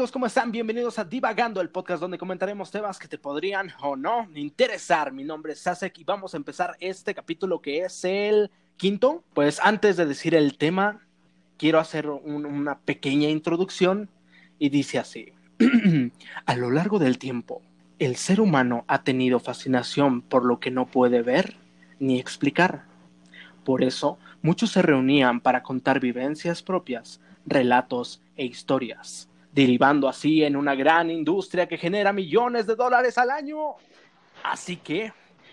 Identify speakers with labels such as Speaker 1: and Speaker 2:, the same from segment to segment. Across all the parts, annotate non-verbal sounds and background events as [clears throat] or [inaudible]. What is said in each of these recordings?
Speaker 1: ¿Cómo están? Bienvenidos a Divagando, el podcast donde comentaremos temas que te podrían o no interesar. Mi nombre es Sasek y vamos a empezar este capítulo que es el quinto. Pues antes de decir el tema, quiero hacer un- una pequeña introducción y dice así. [clears throat] a lo largo del tiempo, el ser humano ha tenido fascinación por lo que no puede ver ni explicar. Por eso, muchos se reunían para contar vivencias propias, relatos e historias, derivando así en una gran industria que genera millones de dólares al año. Así que,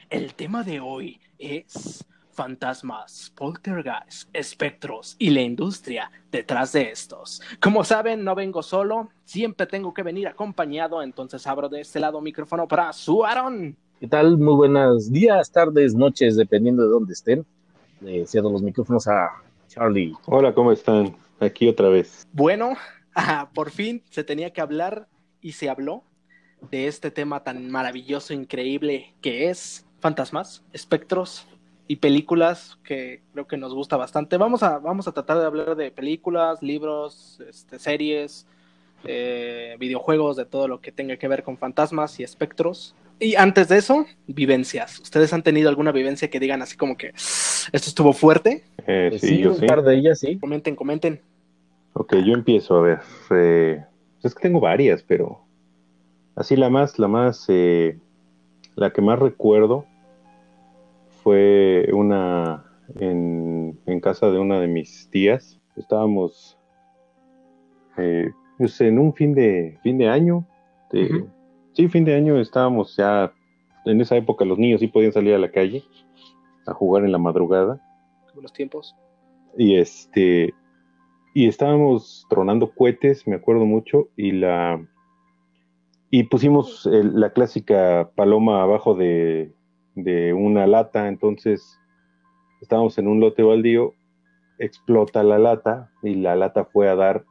Speaker 1: el tema de hoy es fantasmas, poltergeist, espectros y la industria detrás de estos. Como saben, no vengo solo, siempre tengo que venir acompañado, entonces abro de este lado micrófono para su Aaron.
Speaker 2: ¿Qué tal? Muy buenos días, tardes, noches, dependiendo de dónde estén. Le cedo los micrófonos a Charlie.
Speaker 3: Hola, ¿cómo están? Aquí otra vez.
Speaker 1: Bueno, ah, [laughs] por fin se tenía que hablar y se habló de este tema tan maravilloso, increíble que es fantasmas, espectros y películas que creo que nos gusta bastante. Vamos a, vamos a tratar de hablar de películas, libros, este, series, eh, videojuegos, de todo lo que tenga que ver con fantasmas y espectros. Y antes de eso, vivencias. ¿Ustedes han tenido alguna vivencia que digan así como que esto estuvo fuerte?
Speaker 3: Eh,
Speaker 2: Eh,
Speaker 3: sí,
Speaker 2: sí,
Speaker 3: yo
Speaker 2: un
Speaker 3: sí.
Speaker 2: par de ellas, sí.
Speaker 1: Comenten, comenten.
Speaker 3: Ok, yo empiezo a ver. eh, es que tengo varias, pero así la más, la más, eh, la que más recuerdo fue una en, en casa de una de mis tías. Estábamos, eh, pues en un fin de fin de año. de-. Sí, fin de año estábamos ya. En esa época los niños sí podían salir a la calle a jugar en la madrugada.
Speaker 1: Los tiempos.
Speaker 3: Y este y estábamos tronando cohetes, me acuerdo mucho, y la y pusimos el- la clásica paloma abajo de, de una lata, entonces estábamos en un lote baldío, explota la lata y la lata fue a dar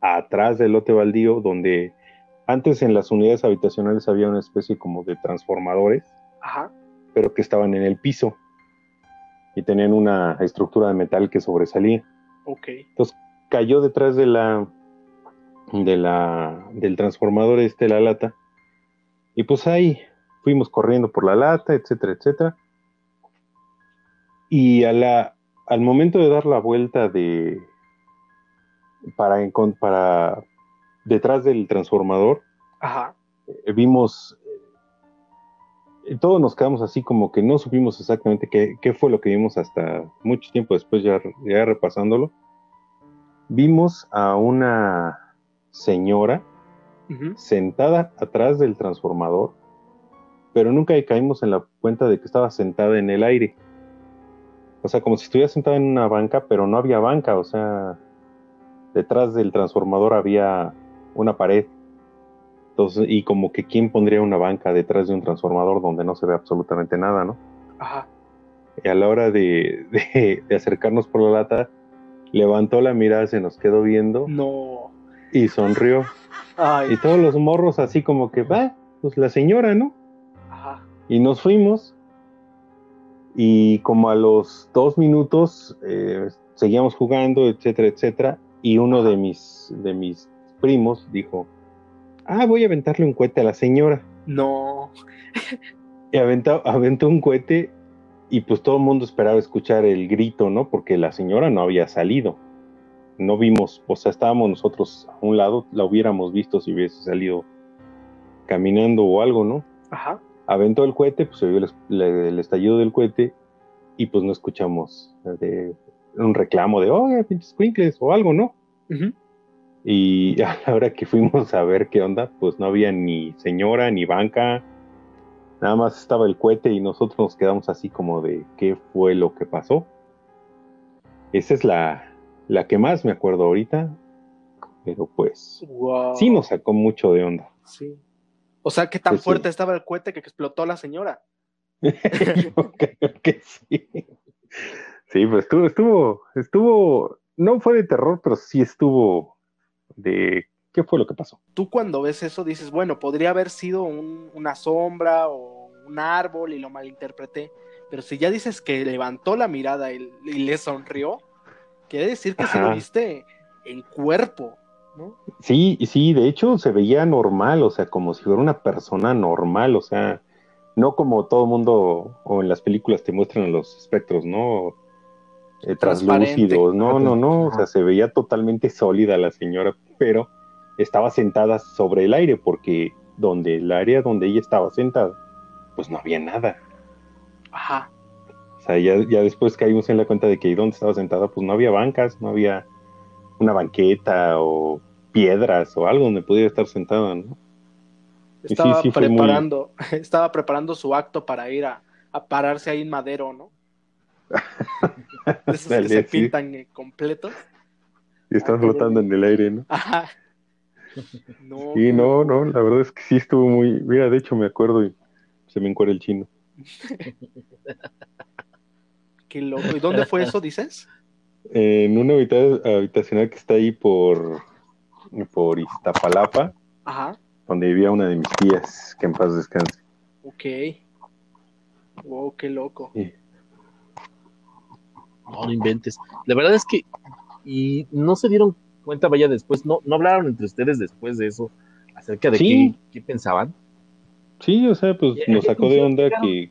Speaker 3: atrás del lote baldío donde antes en las unidades habitacionales había una especie como de transformadores
Speaker 1: Ajá.
Speaker 3: pero que estaban en el piso y tenían una estructura de metal que sobresalía.
Speaker 1: Ok.
Speaker 3: Cayó detrás de la, de la del transformador este la lata y pues ahí fuimos corriendo por la lata, etcétera, etcétera. Y a la, al momento de dar la vuelta de para, para detrás del transformador,
Speaker 1: Ajá.
Speaker 3: eh, vimos, eh, todos nos quedamos así como que no supimos exactamente qué, qué fue lo que vimos hasta mucho tiempo después, ya, ya repasándolo. Vimos a una señora sentada atrás del transformador, pero nunca caímos en la cuenta de que estaba sentada en el aire. O sea, como si estuviera sentada en una banca, pero no había banca, o sea, detrás del transformador había una pared. Entonces, y como que quién pondría una banca detrás de un transformador donde no se ve absolutamente nada, ¿no?
Speaker 1: Ajá.
Speaker 3: Y a la hora de, de- de acercarnos por la lata, levantó la mirada, se nos quedó viendo
Speaker 1: No.
Speaker 3: y sonrió.
Speaker 1: Ay.
Speaker 3: Y todos los morros así como que, va, pues la señora, ¿no?
Speaker 1: Ajá.
Speaker 3: Y nos fuimos. Y como a los dos minutos eh, seguíamos jugando, etcétera, etcétera. Y uno de mis, de mis primos dijo, ah, voy a aventarle un cohete a la señora.
Speaker 1: No.
Speaker 3: Y aventó, aventó un cohete y pues todo el mundo esperaba escuchar el grito, ¿no? Porque la señora no había salido. No vimos, o sea, estábamos nosotros a un lado, la hubiéramos visto si hubiese salido caminando o algo, ¿no?
Speaker 1: Ajá.
Speaker 3: aventó el cohete, pues se vio el, estallido del cohete y pues no escuchamos de, un reclamo de, oye, pinches squinkles o algo, ¿no? Y [laughs] a la hora que fuimos a ver qué onda, pues no había ni señora ni banca, nada más estaba el cohete y nosotros nos quedamos así como de qué fue lo que pasó. Esa es la, la que más me acuerdo ahorita, pero pues
Speaker 1: Wow.
Speaker 3: sí nos sacó mucho de onda.
Speaker 1: Sí. O sea, ¿qué tan
Speaker 3: sí.
Speaker 1: fuerte estaba el cohete que explotó la señora? [laughs]
Speaker 3: Yo creo que sí. Sí, pues estuvo, estuvo, estuvo, no fue de terror, pero sí estuvo de qué fue lo que pasó.
Speaker 1: Tú cuando ves eso dices, bueno, podría haber sido un- una sombra o un árbol y lo malinterpreté. Pero si ya dices que levantó la mirada y, y le sonrió, quiere decir que se lo viste en cuerpo. ¿no?
Speaker 3: Sí, sí, de hecho se veía normal, o sea, como si fuera una persona normal, o sea, no como todo mundo o en las películas te muestran los espectros, ¿no? Eh, translúcidos, no, no, no, o sea, se veía totalmente sólida la señora, pero estaba sentada sobre el aire porque donde el área donde ella estaba sentada, pues no había nada.
Speaker 1: Ajá.
Speaker 3: O sea, ya, ya después caímos en la cuenta de que ahí donde estaba sentada, pues no había bancas, no había una banqueta o piedras o algo donde pudiera estar sentada, ¿no?
Speaker 1: Estaba preparando, [laughs] estaba preparando su acto para ir a, pararse ahí en madero, ¿no? [laughs] esos que se pintan eh, completos.
Speaker 3: Y están ah, flotando en el aire, ¿no?
Speaker 1: Ajá.
Speaker 3: No, sí, no, no, la verdad es que sí estuvo muy. Mira, de hecho me acuerdo y se me encuera el chino.
Speaker 1: Qué loco. ¿Y dónde fue eso, dices?
Speaker 3: En una habitacional que está ahí por, por Iztapalapa.
Speaker 1: Ajá
Speaker 3: donde vivía una de mis tías, que en paz descanse.
Speaker 1: Ok. Wow, qué loco.
Speaker 2: No, no inventes. La verdad es que, y no se dieron cuenta, vaya, después, no, no hablaron entre ustedes después de eso, acerca de qué, pensaban.
Speaker 3: Sí, o sea, pues nos sacó de onda que,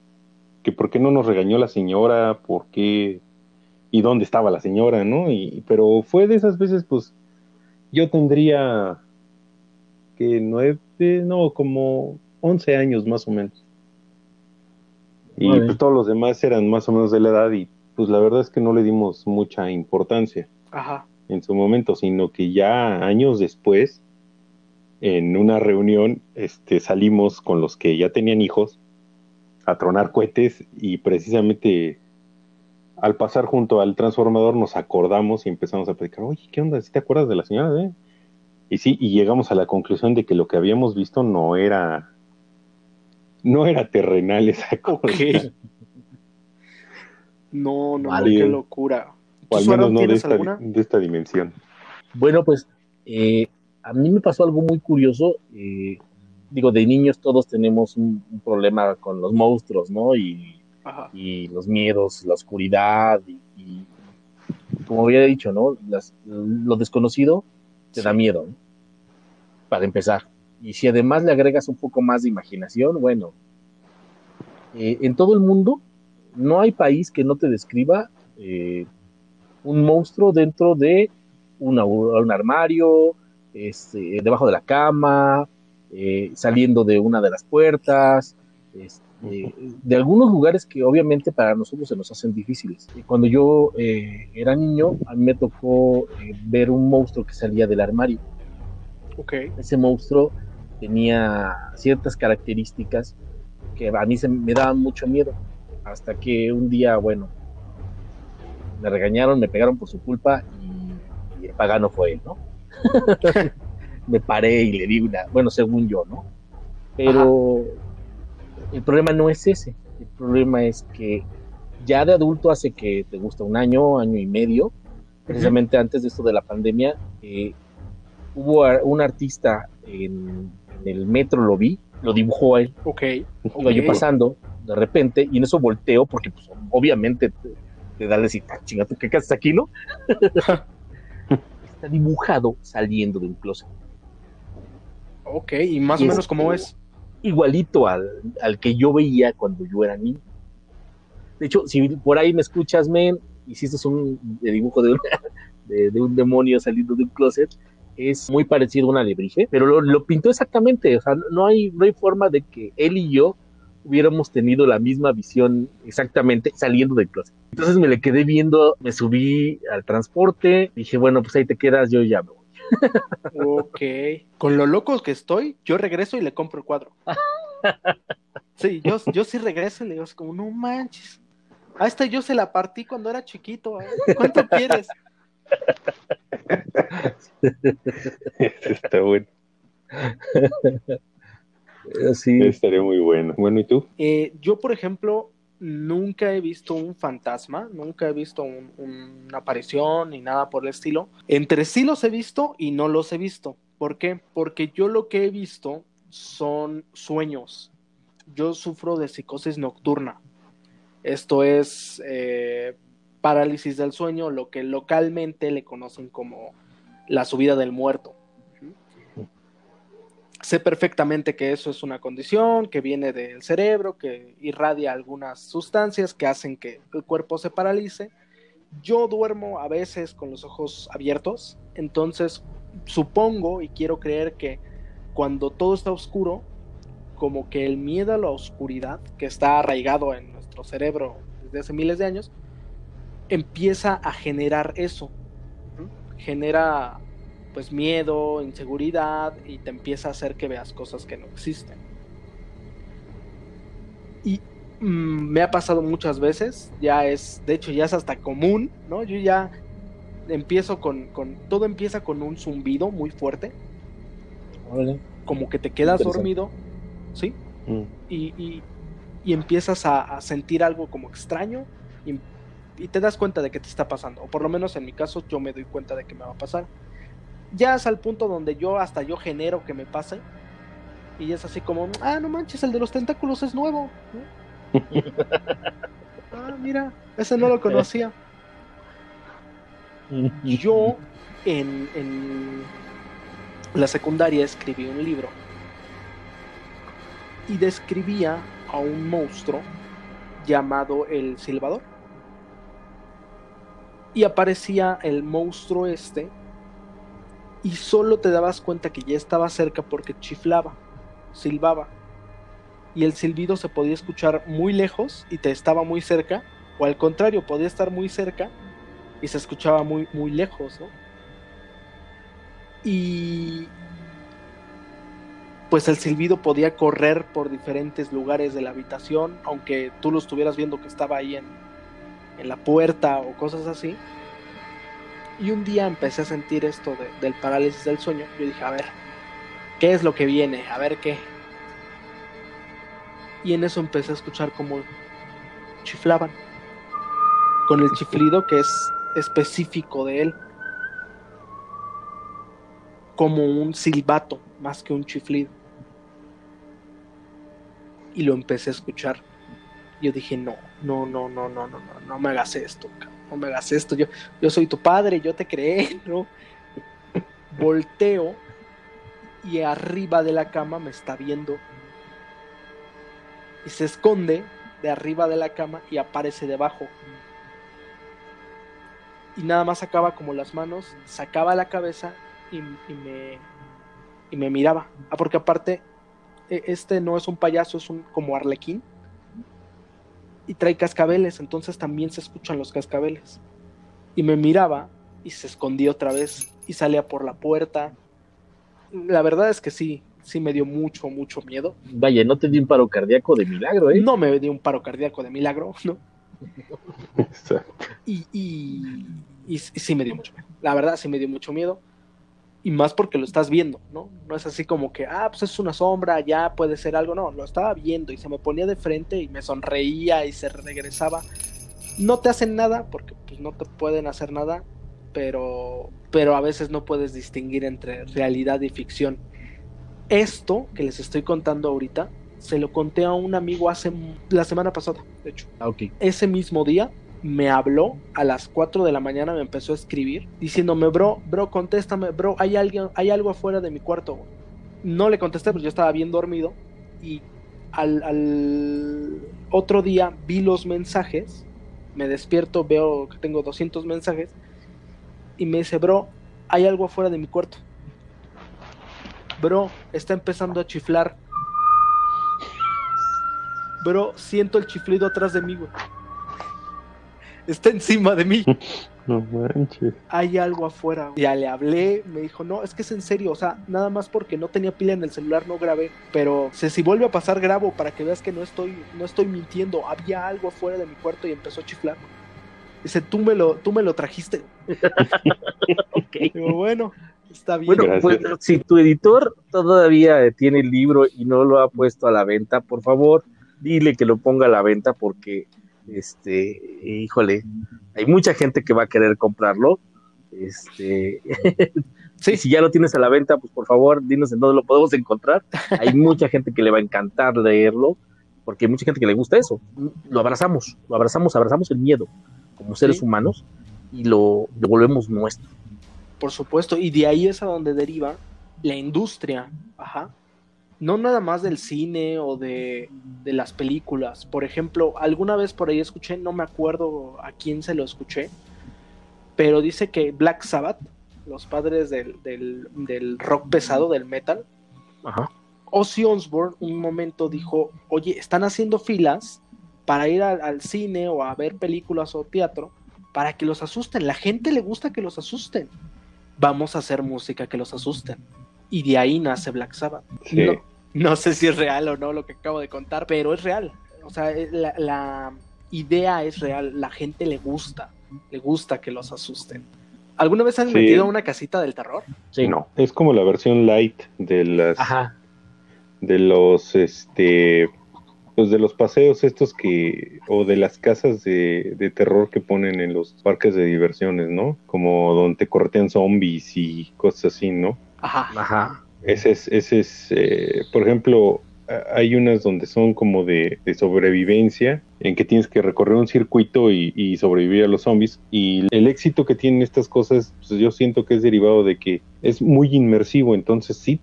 Speaker 3: que por qué no nos regañó la señora, por qué, y dónde estaba la señora, ¿no? Y, pero fue de esas veces, pues, yo tendría que nueve, no, como 11 años más o menos. Y pues todos los demás eran más o menos de la edad y pues la verdad es que no le dimos mucha importancia en su momento, sino que ya años después, en una reunión, este, salimos con los que ya tenían hijos a tronar cohetes y precisamente al pasar junto al transformador nos acordamos y empezamos a platicar, oye, ¿qué onda? ¿Sí te acuerdas de la señora? Eh? Y sí, y llegamos a la conclusión de que lo que habíamos visto no era no era terrenal [laughs] esa cosa.
Speaker 1: No, no, qué locura.
Speaker 3: O al menos no de esta, de esta, dimensión.
Speaker 2: Bueno, pues eh, a mí me pasó algo muy curioso. Eh, digo, de niños todos tenemos un, problema con los monstruos, ¿no? Y, y, los miedos, la oscuridad, y, como había dicho, ¿no? lo desconocido te da miedo, ¿no? para empezar. Y si además le agregas un poco más de imaginación, bueno, eh, en todo el mundo no hay país que no te describa eh, un monstruo dentro de un armario, este, debajo de la cama, eh, saliendo de una de las puertas, este, de algunos lugares que obviamente para nosotros se nos hacen difíciles. Cuando yo era niño, a mí me tocó ver un monstruo que salía del armario. Ese monstruo tenía ciertas características que a mí se me daban mucho miedo. Hasta que un día, bueno, me regañaron, me pegaron por su culpa y, el pagano fue él, ¿no? [laughs] me paré y le di una, bueno, según yo, ¿no? Pero el problema no es ese. El problema es que ya de adulto hace que te gusta un año, año y medio, precisamente antes de esto de la pandemia, eh, hubo un artista en, el metro, lo vi, lo dibujó él.
Speaker 1: Ok.
Speaker 2: Iba yo pasando de repente y en eso volteo porque pues obviamente te, da decir, ah, chinga, ¿tú qué haces aquí, no? Está dibujado saliendo de un closet.
Speaker 1: Ok, y más o menos cómo es.
Speaker 2: Igualito al, que yo veía cuando yo era niño. De hecho, si por ahí me escuchas, men, hiciste un dibujo [laughs] de, de, un demonio saliendo de un closet, es muy parecido a una alebrije, pero lo, pintó exactamente, o sea, no hay, no hay forma de que él y yo hubiéramos tenido la misma visión exactamente saliendo del closet. Entonces me le quedé viendo, me subí al transporte, dije, bueno, pues ahí te quedas, yo ya me voy.
Speaker 1: Ok. Con lo loco que estoy, yo regreso y le compro el cuadro. [laughs] Sí, yo, yo sí regreso y le digo, como, no manches. A esta yo se la partí cuando era chiquito. ¿eh? ¿Cuánto quieres?
Speaker 3: Está bueno. [laughs] Sí. Estaría muy bueno. Bueno, ¿y tú?
Speaker 1: Eh, yo, por ejemplo, nunca he visto un fantasma, nunca he visto una aparición ni nada por el estilo. Entre sí los he visto y no los he visto. ¿Por qué? Porque yo lo que he visto son sueños. Yo sufro de psicosis nocturna. Esto es eh, parálisis del sueño, lo que localmente le conocen como la subida del muerto. Sé perfectamente que eso es una condición que viene del cerebro, que irradia algunas sustancias que hacen que el cuerpo se paralice. Yo duermo a veces con los ojos abiertos, entonces supongo y quiero creer que cuando todo está oscuro, como que el miedo a la oscuridad, que está arraigado en nuestro cerebro desde hace miles de años, empieza a generar eso. Genera pues miedo, inseguridad y te empieza a hacer que veas cosas que no existen. Y mm, me ha pasado muchas veces, ya es, de hecho ya es hasta común, ¿no? Yo ya empiezo con, con todo empieza con un zumbido muy fuerte. Como que te quedas dormido, ¿sí? Mm. Y, y, empiezas a, sentir algo como extraño y, y te das cuenta de que te está pasando. O por lo menos en mi caso yo me doy cuenta de que me va a pasar ya es al punto donde yo hasta yo genero que me pase. Y es así como, ah, no manches, el de los tentáculos es nuevo. [laughs] ah, mira, ese no lo conocía. [laughs] Yo en, en la secundaria escribí un libro y describía a un monstruo llamado el Silvador. Y aparecía el monstruo este y solo te dabas cuenta que ya estaba cerca porque chiflaba, silbaba. Y el silbido se podía escuchar muy lejos y te estaba muy cerca, o al contrario, podía estar muy cerca y se escuchaba muy, muy lejos, ¿no? Y pues el silbido podía correr por diferentes lugares de la habitación, aunque tú lo estuvieras viendo que estaba ahí en, en la puerta o cosas así y un día empecé a sentir esto del parálisis del sueño. Yo dije, a ver, ¿qué es lo que viene? A ver qué. Y en eso empecé a escuchar como chiflaban. Con el chiflido que es específico de él. Como un silbato, más que un chiflido. Y lo empecé a escuchar. Yo dije, no, no, no, no, no, no, no, no me hagas esto, cabrón no me hagas esto, yo, yo soy tu padre, yo te creé, [laughs] ¿no? Volteo y arriba de la cama me está viendo. Y se esconde de arriba de la cama y aparece debajo. Y nada más sacaba como las manos, sacaba la cabeza y, me, y me miraba. Ah, porque aparte, e, este no es un payaso, es un como arlequín y trae cascabeles, entonces también se escuchan los cascabeles. Y me miraba y se escondía otra vez y salía por la puerta. La verdad es que sí, sí me dio mucho, mucho miedo.
Speaker 2: Vaya, no te dio un paro cardíaco de milagro, ¿eh?
Speaker 1: No me dio un paro cardíaco de milagro, [laughs] ¿no? y, y, y sí me dio mucho miedo. La verdad sí me dio mucho miedo y más porque lo estás viendo, ¿no? No es así como que, ah, pues es una sombra, ya puede ser algo, no, lo estaba viendo y se me ponía de frente y me sonreía y se regresaba. No te hacen nada porque pues no te pueden hacer nada, pero pero a veces no puedes distinguir entre realidad y ficción. Esto que les estoy contando ahorita se lo conté a un amigo hace la semana pasada, de hecho.
Speaker 2: Ah, ok.
Speaker 1: Ese mismo día me habló a las 4 de la mañana, me empezó a escribir diciéndome, bro, bro, contéstame, bro, hay alguien, hay algo afuera de mi cuarto. No le contesté, porque yo estaba bien dormido y al, otro día vi los mensajes, me despierto, veo que tengo 200 mensajes y me dice, bro, hay algo afuera de mi cuarto. Bro, está empezando a chiflar. Bro, siento el chiflido atrás de mí, güey está encima de mí. [laughs]
Speaker 3: No manches.
Speaker 1: Hay algo afuera. Ya le hablé, me dijo, no, es que es en serio, o sea, nada más porque no tenía pila en el celular no grabé, pero si vuelve a pasar grabo para que veas que no estoy, no estoy mintiendo, había algo afuera de mi cuarto y empezó a chiflar. Dice, tú me lo, tú me lo trajiste. [laughs] Digo, bueno, está bien.
Speaker 2: Bueno, pues, si tu editor todavía tiene el libro y no lo ha puesto a la venta, por favor, dile que lo ponga a la venta porque este, híjole, hay mucha gente que va a querer comprarlo. Este, [laughs] sí. si ya lo tienes a la venta, pues por favor, dinos en dónde lo podemos encontrar. Hay [laughs] mucha gente que le va a encantar leerlo, porque hay mucha gente que le gusta eso. Lo abrazamos, lo abrazamos, abrazamos el miedo como seres humanos y lo, lo volvemos nuestro.
Speaker 1: Por supuesto, y de ahí es a donde deriva la industria, ajá, no nada más del cine o de, de, las películas. Por ejemplo, alguna vez por ahí escuché, no me acuerdo a quién se lo escuché, pero dice que Black Sabbath, los padres del, del, rock pesado, del metal, Ajá. Ozzy Osbourne un momento dijo, oye, están haciendo filas para ir al, cine o a ver películas o teatro para que los asusten. La gente le gusta que los asusten. Vamos a hacer música que los asusten. Y de ahí nace Black Sabbath. No, sé si es real o no lo que acabo de contar, pero es real. O sea, eh, la, idea es real. La gente le gusta. Le gusta que los asusten. ¿Alguna vez han metido una casita del terror?
Speaker 3: Sí. No, es como la versión light de las de los este pues de los paseos estos que o de las casas de, terror que ponen en los parques de diversiones, ¿no? Como donde te cortean zombies y cosas así, ¿no?
Speaker 1: Ajá. Ajá.
Speaker 3: Ese es, ese es eh, por ejemplo, hay unas donde son como de, sobrevivencia, en que tienes que recorrer un circuito y, y, sobrevivir a los zombies. Y el éxito que tienen estas cosas, pues yo siento que es derivado de que es muy inmersivo, entonces sí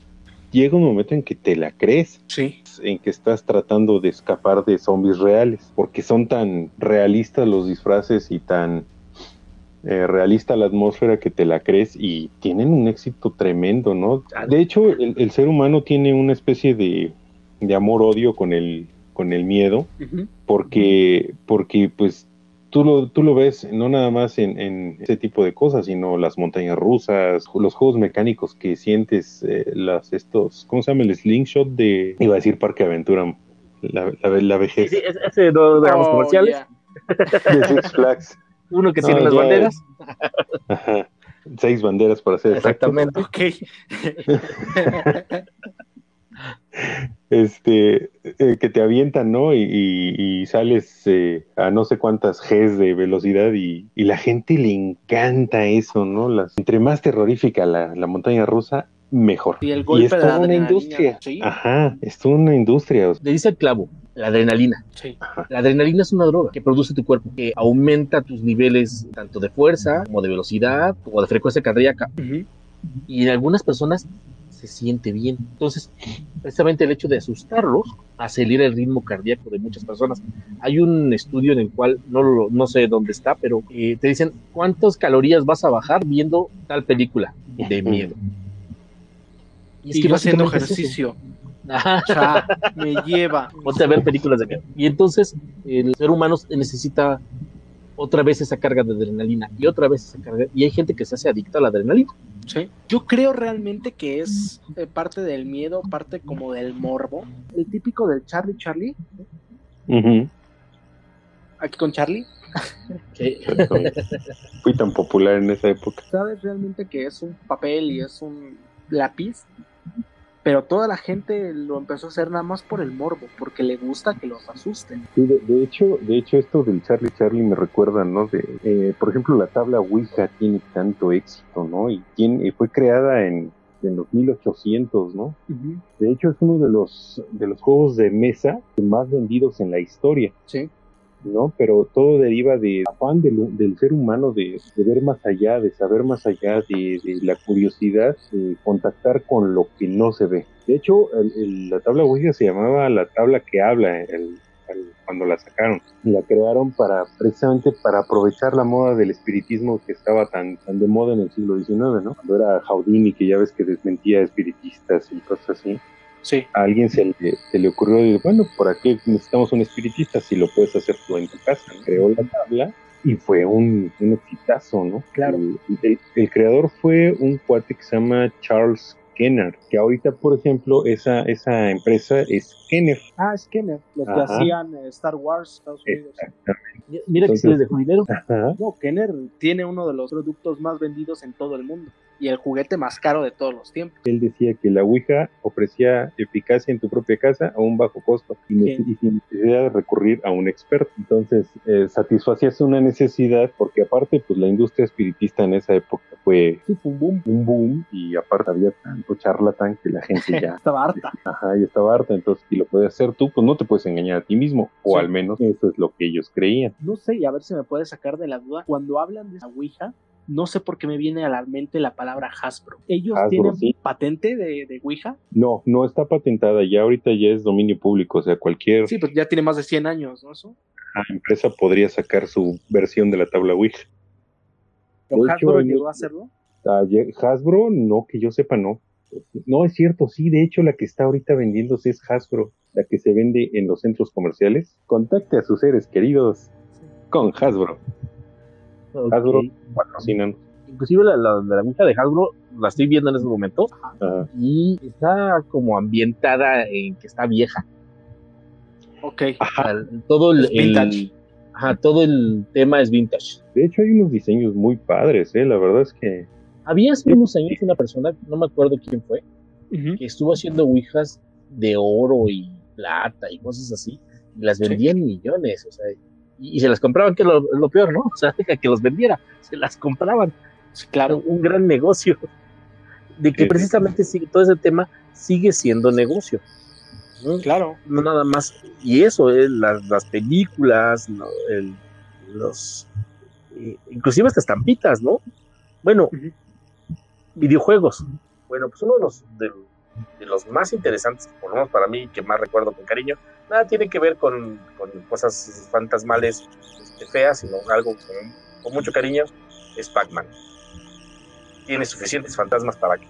Speaker 3: llega un momento en que te la crees.
Speaker 1: Sí.
Speaker 3: En que estás tratando de escapar de zombies reales, porque son tan realistas los disfraces y tan eh, realista la atmósfera que te la crees y tienen un éxito tremendo, ¿no? De hecho, el, ser humano tiene una especie de, de amor-odio con el, con el miedo, porque, porque pues tú lo, tú lo ves no nada más en, ese tipo de cosas, sino las montañas rusas, los juegos mecánicos que sientes, eh, las estos, ¿cómo se llama? El slingshot de, iba a decir Parque Aventura, la, la, vejez.
Speaker 2: Sí, ese de los oh, comerciales. [laughs]
Speaker 3: De Six Flags.
Speaker 2: Uno que tiene las banderas. [laughs]
Speaker 3: Ajá. Seis banderas para hacer
Speaker 2: Exactamente.
Speaker 1: Ok. [laughs]
Speaker 3: este, eh, que te avientan, ¿no? Y, sales eh, a no sé cuántas Gs de velocidad y, la gente le encanta eso, ¿no? Las, entre más terrorífica la, montaña rusa, mejor.
Speaker 1: Y el golpe
Speaker 3: es
Speaker 1: toda
Speaker 3: una industria. Ajá, es toda una industria.
Speaker 2: Le dice el clavo, la adrenalina.
Speaker 1: Sí.
Speaker 2: La adrenalina es una droga que produce tu cuerpo, que aumenta tus niveles tanto de fuerza como de velocidad, como de frecuencia cardíaca. Y en algunas personas se siente bien. Entonces, precisamente el hecho de asustarlos acelera el ritmo cardíaco de muchas personas. Hay un estudio en el cual, no, no sé dónde está, pero eh, te dicen cuántas calorías vas a bajar viendo tal película de miedo.
Speaker 1: Y, es que va haciendo ejercicio. [laughs] me lleva.
Speaker 2: Ponte a ver películas de miedo. Y entonces el ser humano necesita otra vez esa carga de adrenalina y otra vez esa carga. Y hay gente que se hace adicta a la adrenalina.
Speaker 1: Sí. Yo creo realmente que es eh, parte del miedo, parte como del morbo. El típico del Charlie Charlie. Aquí con Charlie.
Speaker 3: Fui tan popular en esa época.
Speaker 1: ¿Sabes realmente que es un papel y es un lápiz? Pero toda la gente lo empezó a hacer nada más por el morbo, porque le gusta que los asusten.
Speaker 3: Sí, de, hecho, de hecho esto del Charlie Charlie me recuerda, ¿no? De, eh, por ejemplo, la tabla Ouija tiene tanto éxito, ¿no? Y tiene, fue creada en, en los 1800, ¿no? De hecho, es uno de los, de los juegos de mesa más vendidos en la historia.
Speaker 1: Sí.
Speaker 3: ¿No? Pero todo deriva del afán del, del ser humano de, ver más allá, de saber más allá, de, la curiosidad de contactar con lo que no se ve. De hecho, la tabla Ouija se llamaba la tabla que habla cuando la sacaron. La crearon para precisamente para aprovechar la moda del espiritismo que estaba tan, tan de moda en el siglo XIX, ¿no? Cuando era Houdini, que ya ves que desmentía espiritistas y cosas así.
Speaker 1: A
Speaker 3: alguien se le, se le ocurrió, decir, bueno, ¿por qué necesitamos un espiritista si lo puedes hacer tú en tu casa? Creó la tabla y fue un, un exitazo, ¿no?
Speaker 1: Claro.
Speaker 3: El, el, creador fue un cuate que se llama Charles Kenner, que ahorita, por ejemplo, esa, esa empresa es Kenner.
Speaker 1: Ah, es Kenner, los que hacían eh, Star Wars Estados Unidos.
Speaker 2: Mira que se les dejó dinero.
Speaker 1: No, Kenner tiene uno de los productos más vendidos en todo el mundo y el juguete más caro de todos los tiempos.
Speaker 3: Él decía que la Ouija ofrecía eficacia en tu propia casa a un bajo costo y, sin necesidad de recurrir a un experto. Entonces, eh, satisfacías una necesidad porque aparte, pues la industria espiritista en esa época fue, un boom, un boom y aparte había tanto charlatán que la gente [laughs] ya
Speaker 1: estaba harta. [laughs]
Speaker 3: Ajá, y estaba harta. Entonces, si lo puedes hacer tú, pues no te puedes engañar a ti mismo o al menos eso es lo que ellos creían.
Speaker 1: No sé, y a ver si me puedes sacar de la duda. Cuando hablan de la Ouija, no sé por qué me viene a la mente la palabra Hasbro. ¿Ellos tienen patente de, de, Ouija?
Speaker 3: No, no está patentada, ya ahorita ya es dominio público, o sea, cualquier...
Speaker 1: Sí, pues ya tiene más de 100 años, ¿no? Eso?
Speaker 3: La empresa podría sacar su versión de la tabla Ouija.
Speaker 1: Hasbro llegó a hacerlo?
Speaker 3: Hasbro, no, que yo sepa, no. No es cierto, sí, de hecho la que está ahorita vendiéndose es Hasbro, la que se vende en los centros comerciales. Contacte a sus seres queridos con Hasbro. Hasbro patrocinan.
Speaker 2: Inclusive la, la, la de Hasbro la estoy viendo en ese momento y está como ambientada en que está vieja.
Speaker 1: Ok.
Speaker 2: todo el, todo el tema es vintage.
Speaker 3: De hecho hay unos diseños muy padres, eh, la verdad es que
Speaker 2: había hace unos años una persona, no me acuerdo quién fue, que estuvo haciendo ouijas de oro y plata y cosas así, y las vendían millones, o sea, y, se las compraban, que es lo, peor, ¿no? [laughs] O sea, que los vendiera, se las compraban. Claro, un gran negocio. De que precisamente sigue, todo ese tema sigue siendo negocio.
Speaker 1: Claro.
Speaker 2: No nada más. Y eso, es las, películas, los. Eh, inclusive hasta estampitas, ¿no? Bueno, videojuegos. Bueno, pues uno de los, de, los más interesantes, por lo menos para mí, que más recuerdo con cariño, nada tiene que ver con, cosas fantasmales este, feas, sino algo con, mucho cariño, es Pac-Man. Tiene suficientes fantasmas para que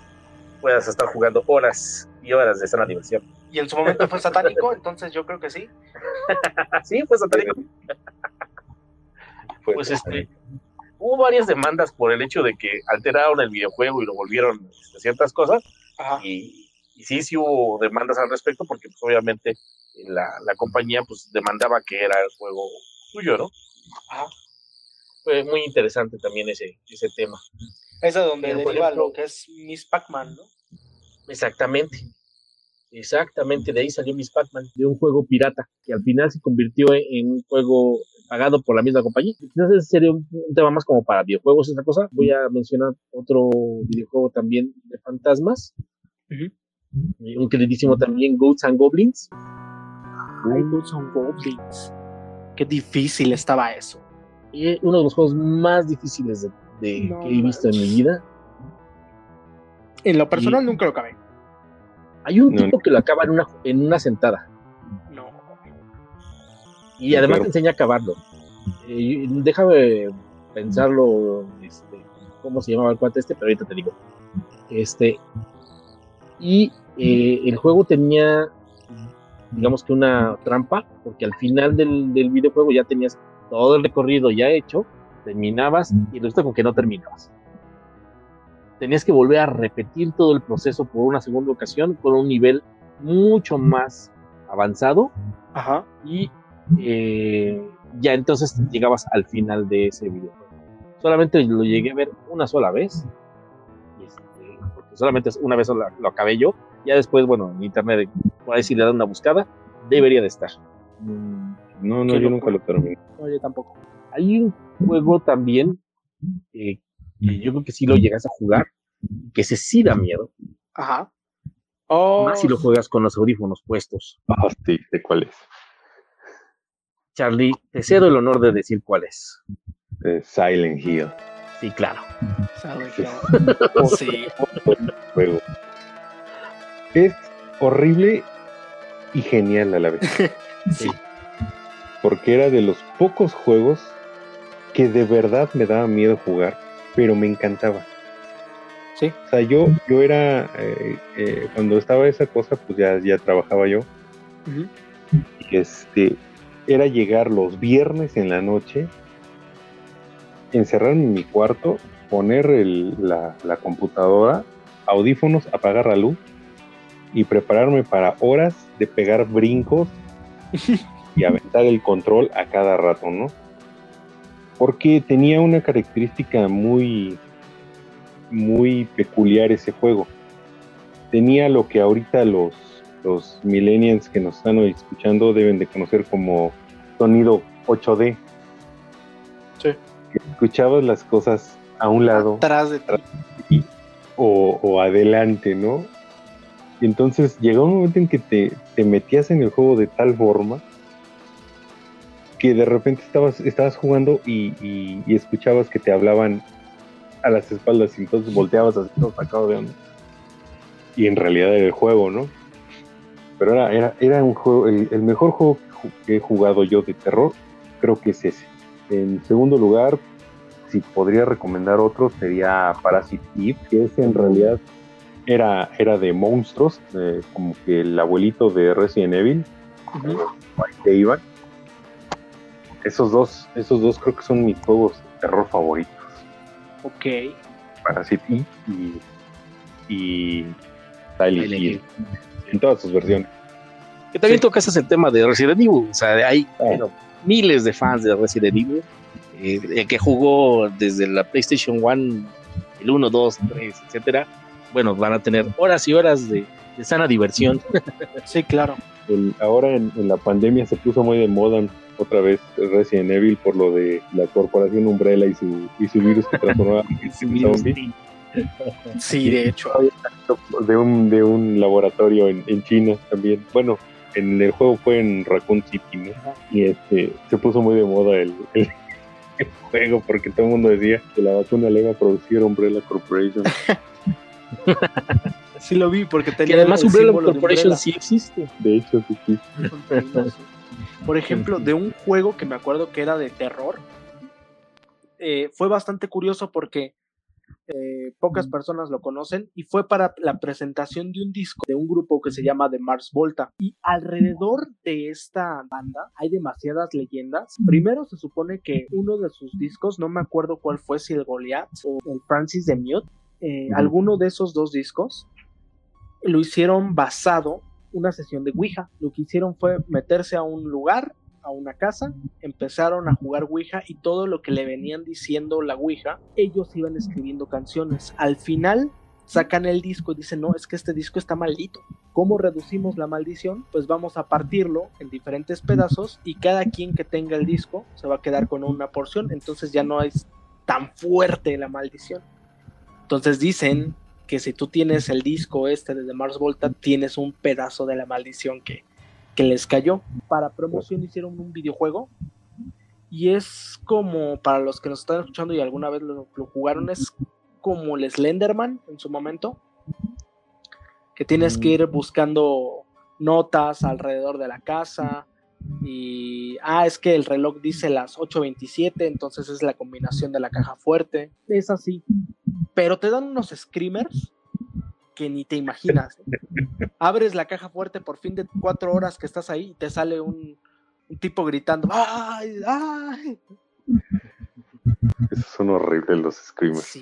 Speaker 2: puedas estar jugando horas y horas de sana diversión.
Speaker 1: Y en su momento fue satánico, entonces yo creo que sí. [laughs]
Speaker 2: sí, fue satánico. pues este, hubo varias demandas por el hecho de que alteraron el videojuego y lo volvieron ciertas cosas. Y, sí, sí hubo demandas al respecto, porque pues, obviamente la, compañía pues demandaba que era el juego suyo, ¿no? Fue muy interesante también ese, ese tema.
Speaker 1: Es donde deriva lo que es Miss Pac-Man, ¿no?
Speaker 2: Exactamente. Exactamente, de ahí salió Miss Pac-Man, de un juego pirata, que al final se convirtió en un juego pagado por la misma compañía. Quizás ese sería un, tema más como para videojuegos, esa cosa. Voy a mencionar otro videojuego también de fantasmas. Un queridísimo también, Goats and Goblins.
Speaker 1: Ay, Goats and Goblins. Qué difícil estaba eso.
Speaker 2: Y uno de los juegos más difíciles de, que he visto en mi vida.
Speaker 1: En lo personal nunca lo acabé.
Speaker 2: Hay un tipo que lo acaba en una, en una sentada. Y además te enseña a acabarlo. Eh, déjame pensarlo, este, cómo se llamaba el cuate este, pero ahorita te digo. Este, y eh, el juego tenía, digamos que una trampa, porque al final del, videojuego ya tenías todo el recorrido ya hecho, terminabas y resulta con que no terminabas. Tenías que volver a repetir todo el proceso por una segunda ocasión con un nivel mucho más avanzado.
Speaker 1: Ajá.
Speaker 2: Y eh, ya entonces llegabas al final de ese videojuego. Solamente lo llegué a ver una sola vez, este, porque solamente una vez lo, acabé yo. Ya después, bueno, en internet, por ahí si le dan una buscada, debería de estar.
Speaker 3: Mm, no, no, yo nunca lo terminé.
Speaker 1: No, yo tampoco.
Speaker 2: Hay un juego también eh, que yo creo que sí lo llegas a jugar, que se sí da miedo.
Speaker 1: Ajá.
Speaker 2: Más si lo oh. juegas con los audífonos puestos.
Speaker 3: Ah, sí, ¿de cuál es?
Speaker 2: Charlie, te cedo el honor de decir cuál es.
Speaker 3: Silent Hill.
Speaker 2: Sí, claro.
Speaker 1: Silent Hill. [laughs] sí.
Speaker 3: Juego. Es horrible y genial a la vez. [laughs]
Speaker 1: sí.
Speaker 3: Porque era de los pocos juegos que de verdad me daba miedo jugar, pero me encantaba.
Speaker 1: Sí.
Speaker 3: O sea, yo, yo era, eh, eh, cuando estaba esa cosa, pues ya, ya trabajaba yo. Y este, era llegar los viernes en la noche, encerrarme en mi cuarto, poner la, computadora, audífonos, apagar la luz y prepararme para horas de pegar brincos [laughs] y aventar el control a cada rato, ¿no? Porque tenía una característica muy, muy peculiar ese juego. Tenía lo que ahorita los los millennials que nos están escuchando deben de conocer como sonido 8D.
Speaker 1: Sí.
Speaker 3: escuchabas las cosas a un lado.
Speaker 1: Atrás de ti.
Speaker 3: O, adelante, ¿no? Y entonces llegó un momento en que te, metías en el juego de tal forma que de repente estabas, estabas jugando y, y, escuchabas que te hablaban a las espaldas y entonces volteabas así todo sacado de onda. Y en realidad era el juego, ¿no? Pero era, era, era un juego, el, mejor juego que he jugado yo de terror, creo que es ese. En segundo lugar, si podría recomendar otro, sería Parasite Eve, que ese en realidad era, era de monstruos, como que el abuelito de Resident Evil, que iban. Esos dos, esos dos creo que son mis juegos de terror favoritos.
Speaker 1: Ok.
Speaker 3: Parasite Eve y, y Silent en todas sus versiones.
Speaker 2: Que también tocas el tema de Resident Evil, o sea, hay ah. miles de fans de Resident Evil eh, que jugó desde la PlayStation 1, el 1, 2, 3, etcétera bueno, van a tener horas y horas de, sana diversión.
Speaker 1: Sí, claro.
Speaker 3: ahora en, la pandemia se puso muy de moda otra vez Resident Evil por lo de la corporación Umbrella y su, y su virus que transformaba en [laughs] zombie.
Speaker 1: Sí, de hecho.
Speaker 3: De un, de un laboratorio en, China también. Bueno, en el juego fue en Raccoon City, ¿no? Y este, se puso muy de moda el, [laughs] el, juego porque todo el mundo decía que la vacuna le iba a producir Umbrella Corporation.
Speaker 1: sí lo vi porque tenía.
Speaker 2: Que además Umbrella Corporation sí existe.
Speaker 3: De hecho, sí
Speaker 1: existe. Por ejemplo, de un juego que me acuerdo que era de terror, eh, fue bastante curioso porque eh, pocas personas lo conocen y fue para la presentación de un disco de un grupo que se llama The Mars Volta. Y alrededor de esta banda hay demasiadas leyendas. Primero se supone que uno de sus discos no me acuerdo cuál fue si el Goliath o el Francis de Mute eh, alguno de esos dos discos lo hicieron basado una sesión de Ouija. Lo que hicieron fue meterse a un lugar, a una casa, empezaron a jugar Ouija y todo lo que le venían diciendo la Ouija, ellos iban escribiendo canciones. Al final sacan el disco y dicen, no, es que este disco está maldito. ¿Cómo reducimos la maldición? Pues vamos a partirlo en diferentes pedazos y cada quien que tenga el disco se va a quedar con una porción, entonces ya no es tan fuerte la maldición. Entonces dicen que si tú tienes el disco este de Mars Volta, tienes un pedazo de la maldición que, les cayó. Para promoción hicieron un videojuego y es como, para los que nos están escuchando y alguna vez lo, jugaron, es como el Slenderman en su momento, que tienes que ir buscando notas alrededor de la casa y, ah, es que el reloj dice las 8.27, entonces es la combinación de la caja fuerte. Es así pero te dan unos screamers que ni te imaginas. Abres la caja fuerte por fin de cuatro horas que estás ahí y te sale un, tipo gritando ¡Ay! ¡Ay!
Speaker 3: Esos son horribles los screamers.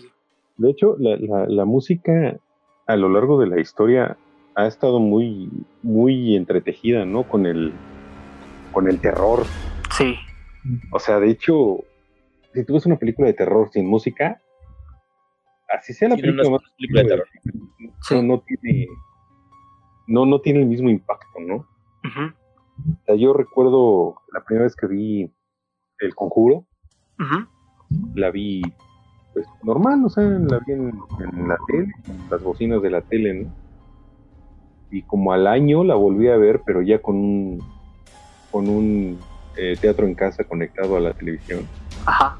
Speaker 3: De hecho, la, música a lo largo de la historia ha estado muy, muy entretejida, ¿no? Con el, con el terror.
Speaker 1: Sí.
Speaker 3: O sea, de hecho, si tú ves una película de terror sin música, así sea la película, más película de terror, no, tiene, no, no tiene el mismo impacto, ¿no? o sea, yo recuerdo la primera vez que vi El Conjuro, la vi pues normal, o sea, la vi en, la tele, en las bocinas de la tele, ¿no? Y como al año la volví a ver, pero ya con un, con un eh, teatro en casa conectado a la televisión.
Speaker 1: Ajá.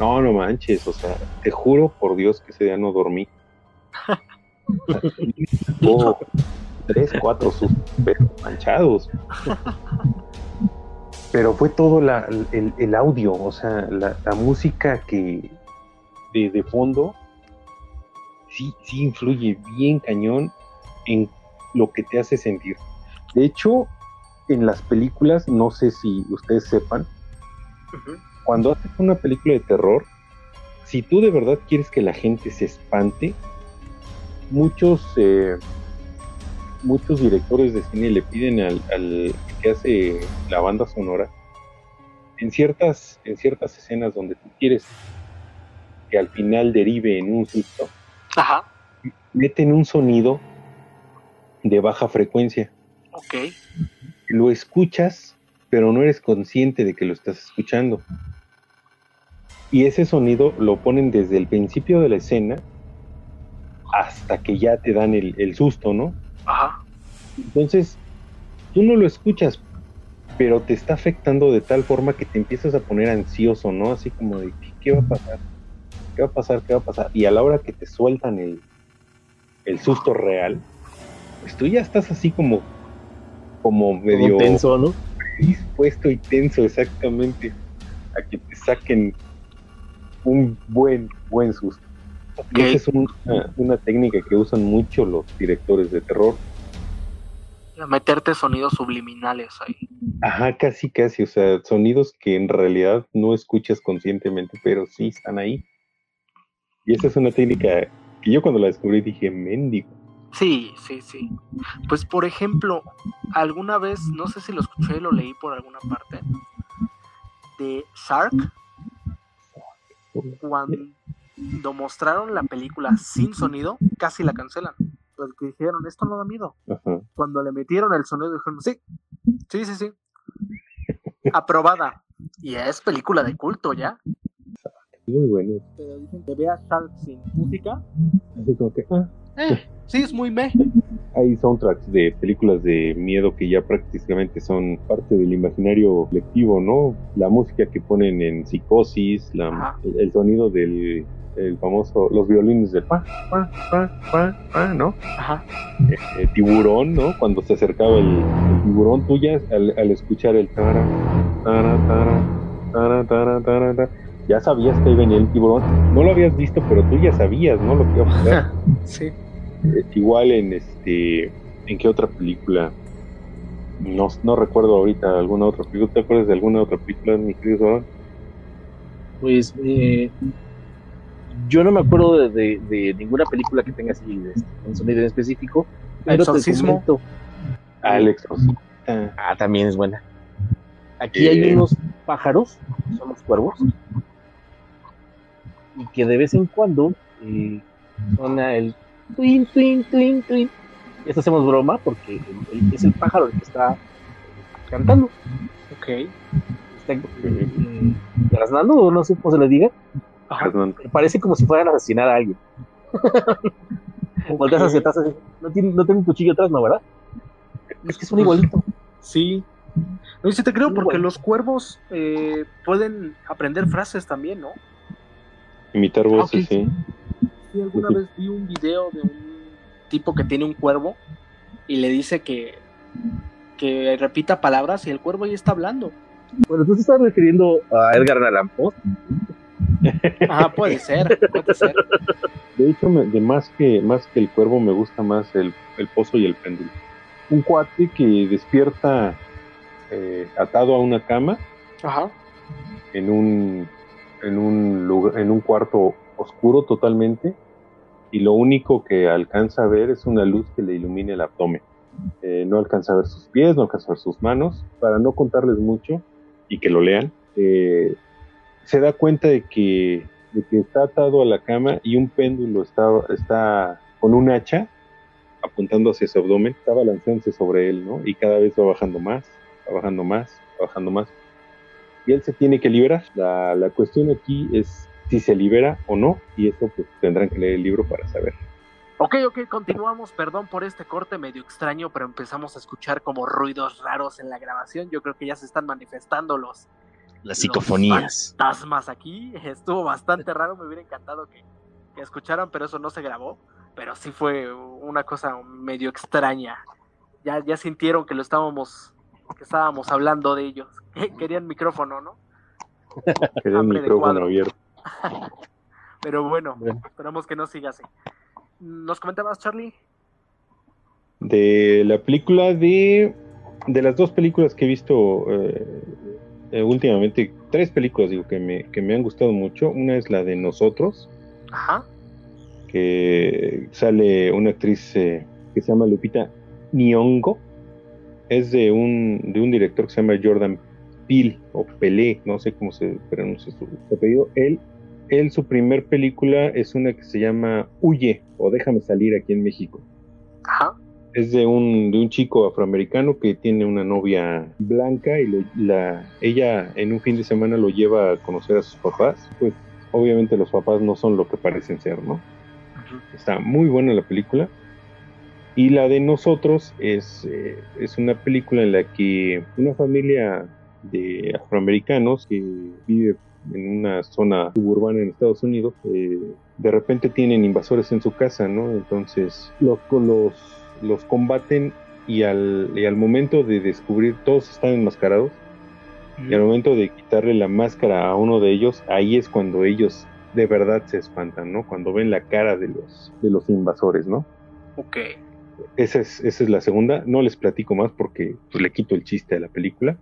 Speaker 3: No, no manches, o sea, te juro por Dios que ese día no dormí. [laughs] oh, tres, cuatro pero manchados. Pero fue todo el, audio, o sea, la, música que de, de, fondo sí, sí influye bien cañón en lo que te hace sentir. De hecho, en las películas, no sé si ustedes sepan, cuando haces una película de terror, si tú de verdad quieres que la gente se espante, muchos eh, muchos directores de cine le piden al, que hace la banda sonora en ciertas en ciertas escenas donde tú quieres que al final derive en un susto, meten un sonido de baja frecuencia.
Speaker 1: Ok.
Speaker 3: Lo escuchas, pero no eres consciente de que lo estás escuchando y ese sonido lo ponen desde el principio de la escena hasta que ya te dan el, susto, ¿no?
Speaker 1: Ajá.
Speaker 3: Entonces, tú no lo escuchas, pero te está afectando de tal forma que te empiezas a poner ansioso, ¿no? Así como de, ¿qué, va a pasar? ¿Qué va a pasar? ¿Qué va a pasar? Y a la hora que te sueltan el, el susto real, pues tú ya estás así como, como medio
Speaker 2: tenso, ¿no?
Speaker 3: Dispuesto y tenso, exactamente, a que te saquen un buen, buen susto. esa es una, técnica que usan mucho los directores de terror.
Speaker 1: Meterte sonidos subliminales ahí.
Speaker 3: Ajá, casi, casi, o sea, sonidos que en realidad no escuchas conscientemente, pero sí están ahí. Y esa es una técnica que yo cuando la descubrí dije, mendigo.
Speaker 1: Sí, sí, sí. Pues por ejemplo, alguna vez, no sé si lo escuché, lo leí por alguna parte, de Shark, cuando mostraron la película sin sonido, casi la cancelan. Porque dijeron, esto no da miedo. Cuando le metieron el sonido, dijeron, sí, sí, sí, sí. Aprobada. Y es película de culto ya.
Speaker 3: Muy bueno.
Speaker 1: Pero dicen que vea Shark sin música.
Speaker 3: Así como que, ah.
Speaker 1: Eh, sí, es muy meh.
Speaker 3: Hay soundtracks de películas de miedo que ya prácticamente son parte del imaginario colectivo, ¿no? La música que ponen en psicosis, la, el, sonido del el famoso, los violines de pa, pa, pa, pa, pa ¿no?
Speaker 1: Ajá.
Speaker 3: Eh, eh, tiburón, ¿no? Cuando se acercaba el, tiburón, tú ya al, al, escuchar el tara, tara, tara, tara, tara, tara, ya sabías que ahí venía el tiburón. No lo habías visto, pero tú ya sabías, ¿no? Lo que iba a pasar. [laughs]
Speaker 1: sí.
Speaker 3: Igual en este, ¿en qué otra película? No, no recuerdo ahorita alguna otra película. ¿Te acuerdas de alguna otra película, mi querido
Speaker 2: Pues eh, yo no me acuerdo de, ninguna película que tenga así de, un sonido en específico.
Speaker 1: El exorcismo.
Speaker 3: Ah,
Speaker 2: Ah, también es buena. Aquí hay eh. unos pájaros, son los cuervos, y que de vez en cuando eh, suena el twin, twin, twin, twin. Esto hacemos broma porque es el pájaro el que está cantando.
Speaker 1: Ok.
Speaker 2: Está eh, o no sé cómo se le diga. Parece como si fueran a asesinar a alguien. [laughs] Volteas hacia atrás, no, tiene, no tengo un cuchillo atrás, ¿no, verdad? Es que es un igualito.
Speaker 1: Sí. No, sí te creo, porque los cuervos eh, pueden aprender frases también, ¿no?
Speaker 3: Imitar voces, sí
Speaker 1: alguna vez vi un video de un tipo que tiene un cuervo y le dice que, que repita palabras y el cuervo ya está hablando.
Speaker 2: Bueno, tú te estás refiriendo a Edgar Allan Poe.
Speaker 1: Ah, puede ser, puede ser.
Speaker 3: De hecho, de más que más que el cuervo me gusta más el, el pozo y el péndulo. Un cuate que despierta eh, atado a una cama
Speaker 1: Ajá.
Speaker 3: en un en un lugar, en un cuarto oscuro totalmente y lo único que alcanza a ver es una luz que le ilumina el abdomen. Eh, no alcanza a ver sus pies, no alcanza a ver sus manos. Para no contarles mucho y que lo lean, eh, se da cuenta de que, de que está atado a la cama y un péndulo está, está con un hacha apuntando hacia su abdomen, está balanceándose sobre él, ¿no? Y cada vez va bajando más, va bajando más, va bajando más. Y él se tiene que liberar. La, la cuestión aquí es si se libera o no, y eso pues tendrán que leer el libro para saber.
Speaker 1: Ok, ok, continuamos, perdón por este corte medio extraño, pero empezamos a escuchar como ruidos raros en la grabación, yo creo que ya se están manifestando los...
Speaker 2: Las psicofonías.
Speaker 1: fantasmas aquí, [laughs] estuvo bastante raro, me hubiera encantado que, que escucharan, pero eso no se grabó, pero sí fue una cosa medio extraña. Ya, ya sintieron que lo estábamos, que estábamos hablando de ellos. [laughs] Querían micrófono, ¿no?
Speaker 3: Querían micrófono abierto. [laughs]
Speaker 1: Pero bueno, esperamos que no siga así. ¿Nos comentabas, Charlie?
Speaker 3: De la película de. De las dos películas que he visto eh, eh, últimamente, tres películas digo que me, que me han gustado mucho. Una es la de Nosotros.
Speaker 1: Ajá.
Speaker 3: Que sale una actriz eh, que se llama Lupita Nyong'o. Es de un, de un director que se llama Jordan Peele o Pelé, no sé cómo se pronuncia su apellido. Él él, su primer película es una que se llama Huye o Déjame salir aquí en México.
Speaker 1: Ajá.
Speaker 3: Es de un, de un chico afroamericano que tiene una novia blanca y la, ella en un fin de semana lo lleva a conocer a sus papás. Pues obviamente los papás no son lo que parecen ser, ¿no? Está muy buena la película. Y la de nosotros es, eh, es una película en la que una familia de afroamericanos que vive en una zona suburbana en Estados Unidos, eh, de repente tienen invasores en su casa, ¿no? Entonces los, los, los combaten y al, y al momento de descubrir, todos están enmascarados, y al momento de quitarle la máscara a uno de ellos, ahí es cuando ellos de verdad se espantan, ¿no? Cuando ven la cara de los, de los invasores, ¿no?
Speaker 1: Ok.
Speaker 3: Esa es, esa es la segunda. No les platico más porque pues, le quito el chiste a la película.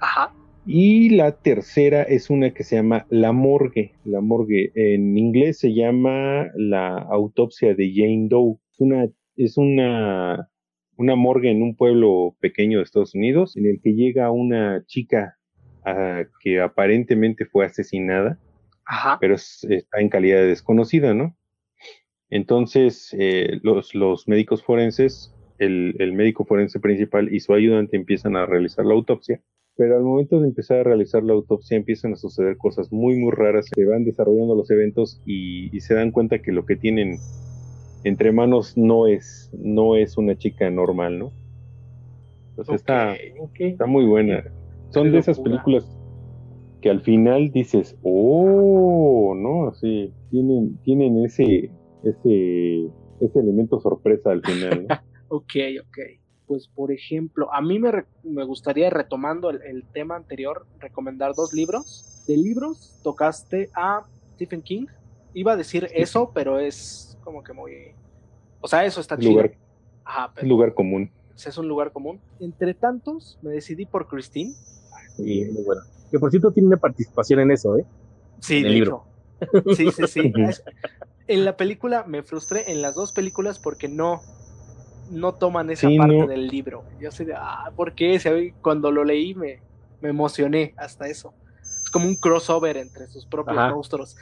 Speaker 1: Ajá.
Speaker 3: Y la tercera es una que se llama La Morgue. La Morgue en inglés se llama La Autopsia de Jane Doe. Es una, es una, una morgue en un pueblo pequeño de Estados Unidos en el que llega una chica ah, que aparentemente fue asesinada,
Speaker 1: Ajá.
Speaker 3: pero es- está en calidad de desconocida, ¿no? Entonces, eh, los, los médicos forenses, el, el médico forense principal y su ayudante empiezan a realizar la autopsia, pero al momento de empezar a realizar la autopsia empiezan a suceder cosas muy, muy raras, se van desarrollando los eventos y, y se dan cuenta que lo que tienen entre manos no es, no es una chica normal, ¿no? Entonces está,
Speaker 1: Ok.
Speaker 3: está muy buena. Son de esas
Speaker 1: locura.
Speaker 3: películas que al final dices, oh, ¿no? Así, tienen, tienen ese, ese, ese elemento sorpresa al final, ¿no? [laughs]
Speaker 1: Ok, ok. Pues por ejemplo, a mí me, re- me gustaría, retomando el, el tema anterior, recomendar dos libros. De libros tocaste a Stephen King. Iba a decir eso, pero es como que muy... O sea, eso está chido.
Speaker 3: lugar,
Speaker 1: Ajá, pero
Speaker 3: lugar común.
Speaker 1: es un lugar común. Entre tantos, me decidí por Christine.
Speaker 2: Sí, muy bueno. Que por cierto tiene una participación en eso, ¿eh?
Speaker 1: Sí,
Speaker 2: En el libro.
Speaker 1: hecho. Sí, sí, sí. [laughs] En la película me frustré en las dos películas porque no, no toman esa
Speaker 3: Sí,
Speaker 1: parte
Speaker 3: no.
Speaker 1: del libro. Yo de, ah, ¿por qué? Si Cuando lo leí me, me emocioné hasta eso. Es como un crossover entre sus propios
Speaker 2: Ajá.
Speaker 1: monstruos.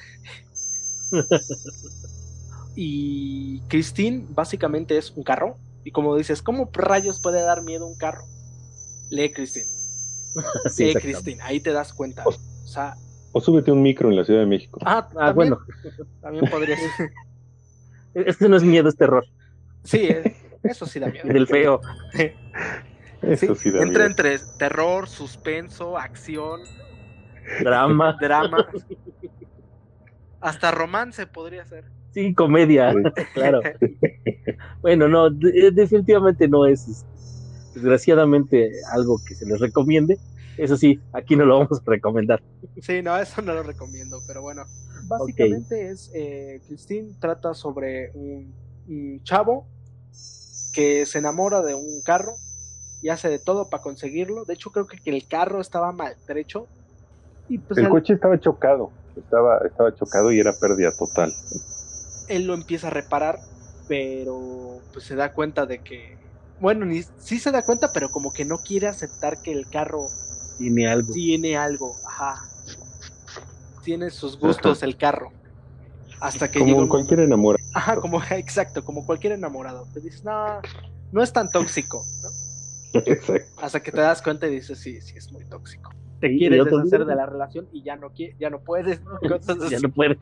Speaker 1: [laughs] y Christine básicamente es un carro. Y como dices, ¿cómo rayos puede dar miedo un carro? Lee Christine. [laughs]
Speaker 2: Sí,
Speaker 1: Lee. Christine. Ahí te das cuenta. O sea,
Speaker 3: O súbete un micro en la Ciudad de México.
Speaker 1: ah,
Speaker 2: Ah, bueno.
Speaker 1: También podría ser. [laughs]
Speaker 2: Este no es miedo, es terror.
Speaker 1: Sí, eh, eso sí da miedo.
Speaker 2: Del feo. [laughs]
Speaker 3: Eso
Speaker 1: Sí,
Speaker 3: sí da
Speaker 1: entra
Speaker 3: miedo.
Speaker 1: entre terror, suspenso, acción,
Speaker 2: Drama. [laughs]
Speaker 1: drama. Hasta romance podría ser.
Speaker 2: Sí, comedia.
Speaker 3: Sí. [laughs]
Speaker 2: Claro. Bueno, no, de- definitivamente no es desgraciadamente algo que se les recomiende. Eso sí, aquí no lo vamos a recomendar.
Speaker 1: Sí, no, eso no lo recomiendo, pero bueno. Básicamente es, eh, Christine trata sobre un, un chavo que se enamora de un carro y hace de todo para conseguirlo. De hecho, creo que, que el carro estaba maltrecho. Y pues
Speaker 3: El coche estaba chocado. Estaba, estaba chocado y era pérdida total.
Speaker 1: él lo empieza a reparar, pero pues se da cuenta de que, bueno, ni, sí se da cuenta, pero como que no quiere aceptar que el carro
Speaker 2: Tiene algo.
Speaker 1: tiene algo, ajá. Tiene sus gustos el carro. Hasta que llega
Speaker 3: Como
Speaker 1: un-
Speaker 3: cualquier enamorado.
Speaker 1: Ajá, como, [laughs] exacto, como cualquier enamorado. Te dices, no, no es tan tóxico, ¿no?
Speaker 3: Exacto.
Speaker 1: Hasta que te das cuenta y dices, sí, sí es muy tóxico. Te quieres deshacer de la relación y ya no quie- ya no puedes, ¿no? [laughs]
Speaker 2: Ya no puedes.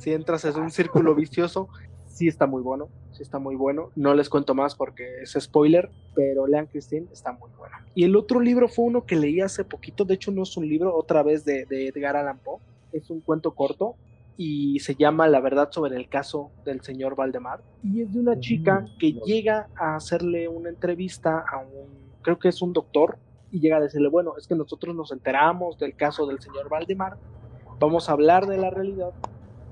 Speaker 1: Si entras en un círculo vicioso, sí está muy bueno, sí está muy bueno. No les cuento más porque es spoiler, pero lean Christine, está muy bueno. Y el otro libro fue uno que leí hace poquito, de hecho no es un libro, otra vez de, de Edgar Allan Poe, es un cuento corto y se llama La verdad sobre el caso del señor Valdemar. Y es de una chica que llega a hacerle una entrevista a un, creo que es un doctor, y llega a decirle, bueno, es que nosotros nos enteramos del caso del señor Valdemar, vamos a hablar de la realidad,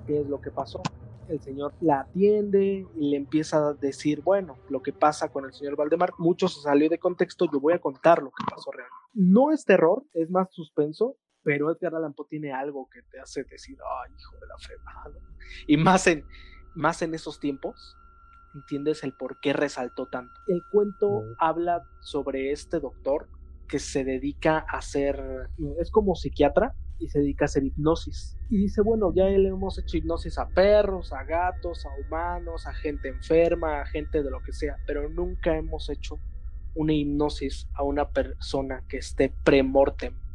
Speaker 1: qué es lo que pasó. El señor la atiende y le empieza a decir, bueno, lo que pasa con el señor Valdemar, mucho se salió de contexto, yo voy a contar lo que pasó realmente. No es terror, es más suspenso, pero Edgar Allan Poe tiene algo que te hace decir, ay, hijo de la. ¿no? Y más en, más en esos tiempos, entiendes el por qué resaltó tanto. El cuento habla sobre este doctor que se dedica a hacer, es como psiquiatra y se dedica a hacer hipnosis. Y dice, bueno, ya le hemos hecho hipnosis a perros, a gatos, a humanos, a gente enferma, a gente de lo que sea, pero nunca hemos hecho una hipnosis a una persona que esté premortem.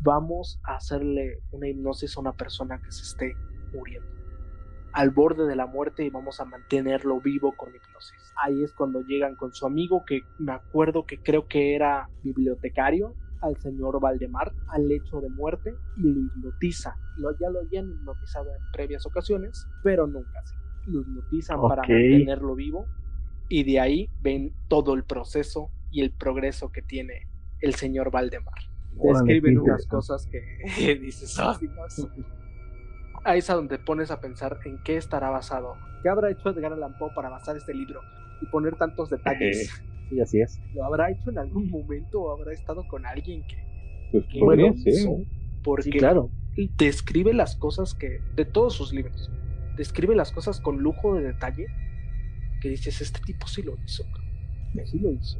Speaker 1: Vamos a hacerle una hipnosis a una persona que se esté muriendo al borde de la muerte y vamos a mantenerlo vivo con hipnosis. Ahí es cuando llegan con su amigo, que me acuerdo que creo que era bibliotecario, al señor Valdemar al lecho de muerte y lo hipnotiza. Lo, ya lo habían hipnotizado en previas ocasiones, pero nunca así. Lo hipnotizan para mantenerlo vivo y de ahí ven todo el proceso y el progreso que tiene el señor Valdemar. Describen unas cosas que [laughs] dices, oh, Ahí es a donde pones a pensar en qué estará basado. ¿Qué habrá hecho Edgar Allan Poe para basar este libro y poner tantos [laughs] detalles?
Speaker 2: Sí, así es.
Speaker 1: ¿Lo habrá hecho en algún momento o habrá estado con alguien que...
Speaker 3: Pues podría ser.
Speaker 1: Porque claro. describe las cosas que... De todos sus libros. Describe las cosas con lujo de detalle. Que dices, este tipo sí lo hizo. Sí lo hizo.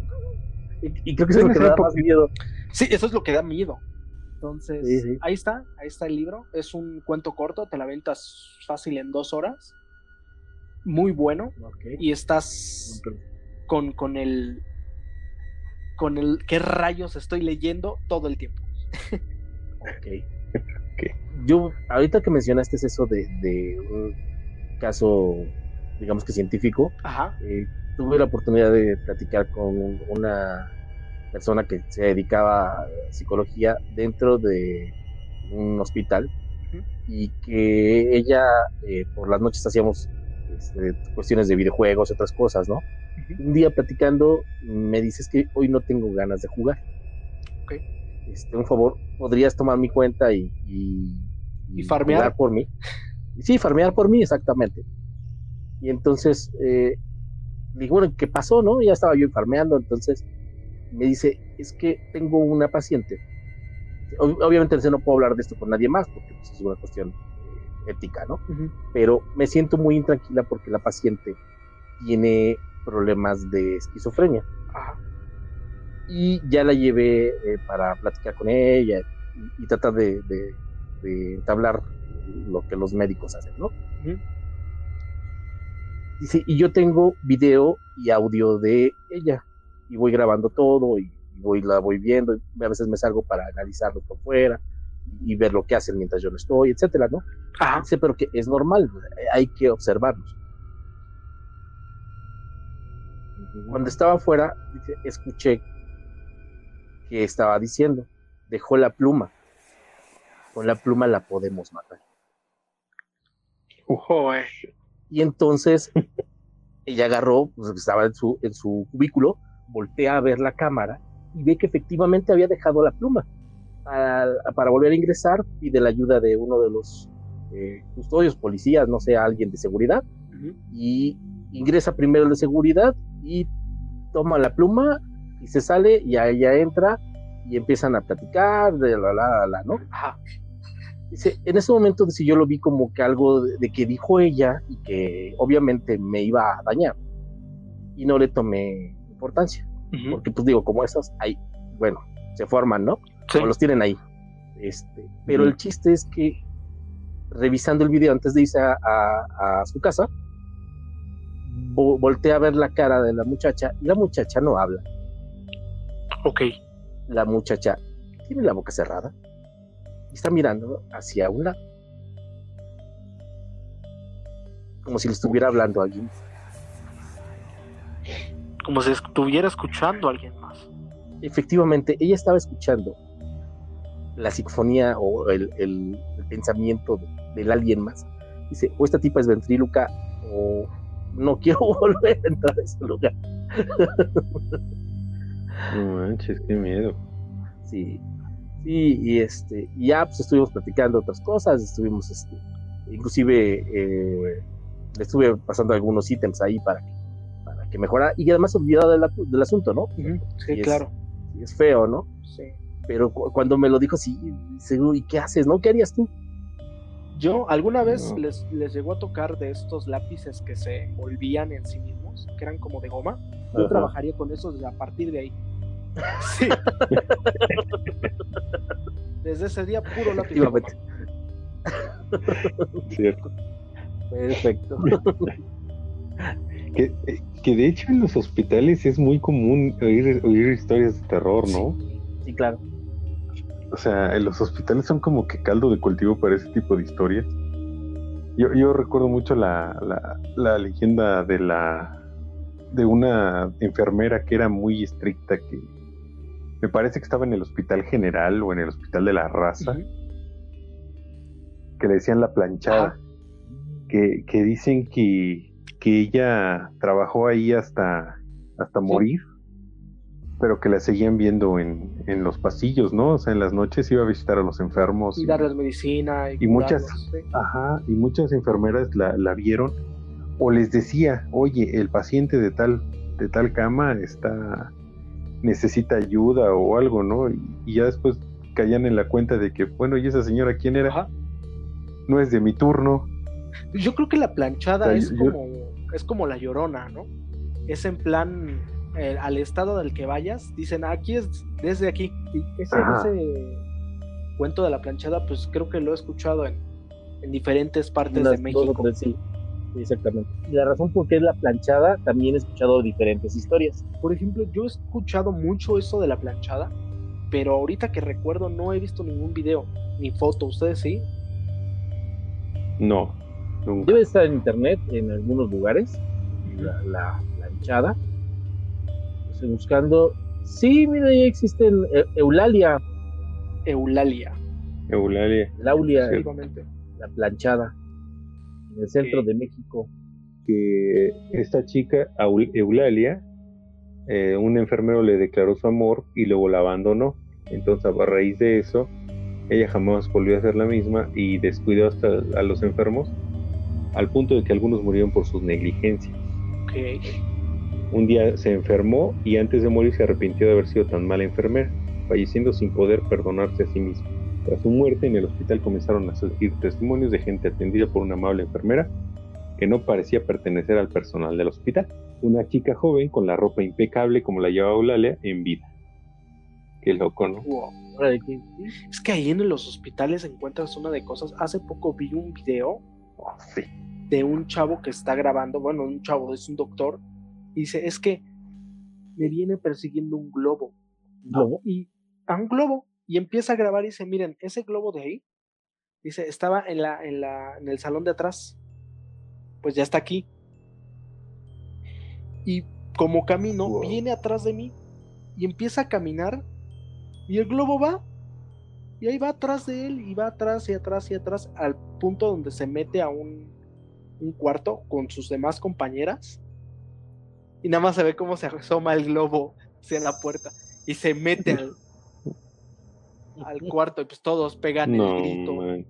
Speaker 2: Y, creo que eso es lo que da más miedo.
Speaker 1: Sí, eso es lo que da miedo. Entonces, ahí está, ahí está el libro. Es un cuento corto, te la ventas fácil en dos horas. Muy bueno. Y estás con, con el. con el qué rayos estoy leyendo todo el tiempo.
Speaker 2: ok. [laughs] Yo, ahorita que mencionaste eso de, de un caso, digamos que científico, eh, tuve la oportunidad de platicar con una persona que se dedicaba a psicología dentro de un hospital y que ella eh, por las noches hacíamos este, cuestiones de videojuegos, otras cosas, ¿no? Un día platicando me dices que hoy no tengo ganas de jugar. Este, un favor, ¿podrías tomar mi cuenta y,
Speaker 1: y, farmear
Speaker 2: por mí? Sí, farmear por mí, exactamente. Y entonces, eh, digo, bueno, ¿qué pasó, no? Ya estaba yo farmeando, entonces me dice, es que tengo una paciente. Obviamente no puedo hablar de esto con nadie más porque pues, es una cuestión eh, ética, ¿no? Pero me siento muy intranquila porque la paciente tiene problemas de esquizofrenia. Y ya la llevé eh, para platicar con ella y, tratar de, entablar lo que los médicos hacen, ¿no? Dice, y yo tengo video y audio de ella y voy grabando todo y, voy, la voy viendo, y a veces me salgo para analizarlo por fuera y ver lo que hacen mientras yo no estoy, etcétera, ¿no? Ajá. Dice, pero que es normal, hay que observarlos. Cuando estaba afuera, escuché que estaba diciendo, dejó la pluma, con la pluma la podemos matar. Y entonces [laughs] ella agarró, pues estaba en su, en su cubículo, voltea a ver la cámara y ve que efectivamente había dejado la pluma. Para, volver a ingresar, pide la ayuda de uno de los eh, custodios, policías, no sé, alguien de seguridad, y ingresa primero el de seguridad y toma la pluma y se sale y ella entra y empiezan a platicar de la la la, ¿no? Dice, en ese momento si yo lo vi como que algo de, que dijo ella y que obviamente me iba a dañar y no le tomé importancia. Porque, pues digo, como esas, hay, bueno, se forman, ¿no? Como los tienen ahí. Este, pero el chiste es que revisando el video antes de irse a, su casa, voltea a ver la cara de la muchacha y la muchacha no habla.
Speaker 1: Ok.
Speaker 2: La muchacha tiene la boca cerrada y está mirando hacia un lado. Como si le estuviera hablando a alguien
Speaker 1: como si estuviera escuchando a alguien más.
Speaker 2: Efectivamente, ella estaba escuchando la psicofonía o el, pensamiento del alguien más. Dice, o esta tipa es ventríluca o no quiero [laughs] volver a entrar a ese lugar.
Speaker 3: No manches, qué miedo.
Speaker 2: Sí, sí, y este, ya pues estuvimos platicando otras cosas, estuvimos, este, inclusive eh, le estuve pasando algunos ítems ahí para que que mejora y además olvidado del, asunto, ¿no?
Speaker 1: Sí, claro.
Speaker 2: Es, feo, ¿no?
Speaker 1: Sí.
Speaker 2: Pero cuando me lo dijo sí, seguro, ¿y qué haces, no? ¿Qué harías tú?
Speaker 1: Yo alguna vez les, les llegó a tocar de estos lápices que se envolvían en sí mismos, que eran como de goma. Yo trabajaría con esos a partir de ahí. Sí. [laughs] Desde ese día puro lápiz. [laughs]
Speaker 3: Cierto.
Speaker 2: Perfecto.
Speaker 3: Que, que de hecho en los hospitales es muy común oír, oír historias de terror, ¿no?
Speaker 2: Sí, claro.
Speaker 3: O sea, en los hospitales son como que caldo de cultivo para ese tipo de historias. Yo, yo recuerdo mucho la, la, la leyenda de la de una enfermera que era muy estricta, que, me parece que estaba en el Hospital General o en el Hospital de la Raza, que le decían la planchada, que, que, dicen que, que, ella trabajó ahí hasta, hasta morir, pero que la seguían viendo en, en, los pasillos, ¿no? O sea, en las noches iba a visitar a los enfermos.
Speaker 1: Y, darles medicina.
Speaker 3: Y, muchas, ajá, y muchas enfermeras la, la vieron o les decía, oye, el paciente de tal, de tal cama está necesita ayuda o algo, ¿no? Y, ya después caían en la cuenta de que, bueno, ¿y esa señora quién era? No es de mi turno.
Speaker 1: Yo creo que la planchada es, como, es como la llorona, ¿no? Es en plan, eh, al estado del que vayas, dicen, aquí es desde aquí. Y ese, cuento de la planchada, pues creo que lo he escuchado en, diferentes partes de México.
Speaker 2: sí. Exactamente. Y la razón por qué es la planchada, también he escuchado diferentes historias.
Speaker 1: Por ejemplo, yo he escuchado mucho eso de la planchada, pero ahorita que recuerdo no he visto ningún video ni foto. ¿Ustedes sí?
Speaker 3: No.
Speaker 2: Debe estar en internet en algunos lugares, la, planchada. Estoy buscando. Sí, mira, ya existe en Eulalia.
Speaker 1: Eulalia.
Speaker 3: Eulalia.
Speaker 2: Laulia. La planchada en el centro de México.
Speaker 3: Que esta chica, Eulalia, eh, un enfermero le declaró su amor y luego la abandonó. Entonces, a raíz de eso, ella jamás volvió a ser la misma y descuidó hasta a los enfermos, al punto de que algunos murieron por sus negligencias. Un día se enfermó y antes de morir se arrepintió de haber sido tan mala enfermera, falleciendo sin poder perdonarse a sí misma. Tras su muerte, en el hospital comenzaron a surgir testimonios de gente atendida por una amable enfermera que no parecía pertenecer al personal del hospital. Una chica joven con la ropa impecable como la llevaba Eulalia en vida. Qué loco, ¿no?
Speaker 1: Es que ahí en los hospitales encuentras una de cosas. Hace poco vi un video
Speaker 3: oh,
Speaker 1: de un chavo que está grabando, bueno, un chavo, es un doctor, y dice, es que me viene persiguiendo un globo.
Speaker 2: ¿Globo?
Speaker 1: Y a un globo y empieza a grabar y dice, miren, ese globo de ahí, dice, estaba en, la, en, la, en el salón de atrás, pues ya está aquí. Y como camino, viene atrás de mí y empieza a caminar y el globo va y ahí va atrás de él y va atrás y atrás y atrás al punto donde se mete a un, un cuarto con sus demás compañeras y nada más se ve cómo se asoma el globo hacia la puerta y se mete al, al cuarto y pues todos pegan el grito.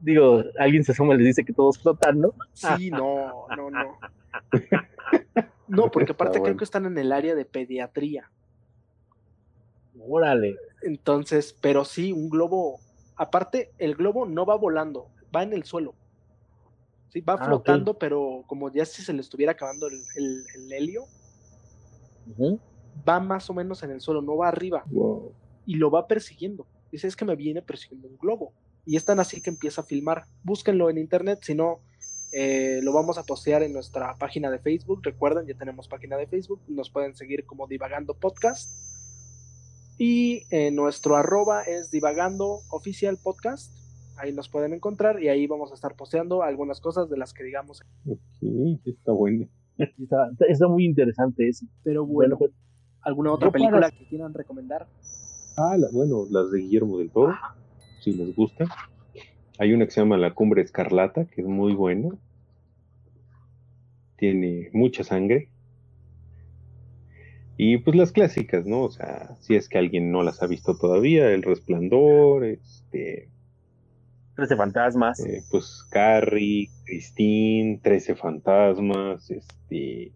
Speaker 2: Digo, alguien se asoma y les dice que todos flotan, ¿no?
Speaker 1: Sí, no, no, no. [laughs] No, porque aparte creo que están en el área de pediatría.
Speaker 2: Órale.
Speaker 1: Entonces, pero sí, un globo. Aparte, el globo no va volando, va en el suelo. Sí, va ah, flotando, pero como ya si se le estuviera acabando el, el, helio va más o menos en el suelo, no va arriba. Y lo va persiguiendo. Dice, es que me viene persiguiendo un globo. Y es tan así que empieza a filmar. Búsquenlo en internet, si no, eh, lo vamos a postear en nuestra página de Facebook. Recuerden, ya tenemos página de Facebook. Nos pueden seguir como Divagando Podcast. Y eh, nuestro arroba es Divagando Oficial Podcast. Ahí nos pueden encontrar y ahí vamos a estar posteando algunas cosas de las que digamos.
Speaker 3: Ok, está bueno.
Speaker 2: Está, muy interesante eso.
Speaker 1: Pero bueno, pues, ¿Alguna otra película que quieran recomendar?
Speaker 3: Ah, bueno, las de Guillermo del Toro, si les gusta. Hay una que se llama La Cumbre Escarlata, que es muy buena. Tiene mucha sangre. Y pues las clásicas, ¿no? O sea, si es que alguien no las ha visto todavía, El Resplandor, este...
Speaker 2: Trece Fantasmas.
Speaker 3: Eh, pues Carrie, Christine, Trece Fantasmas, este...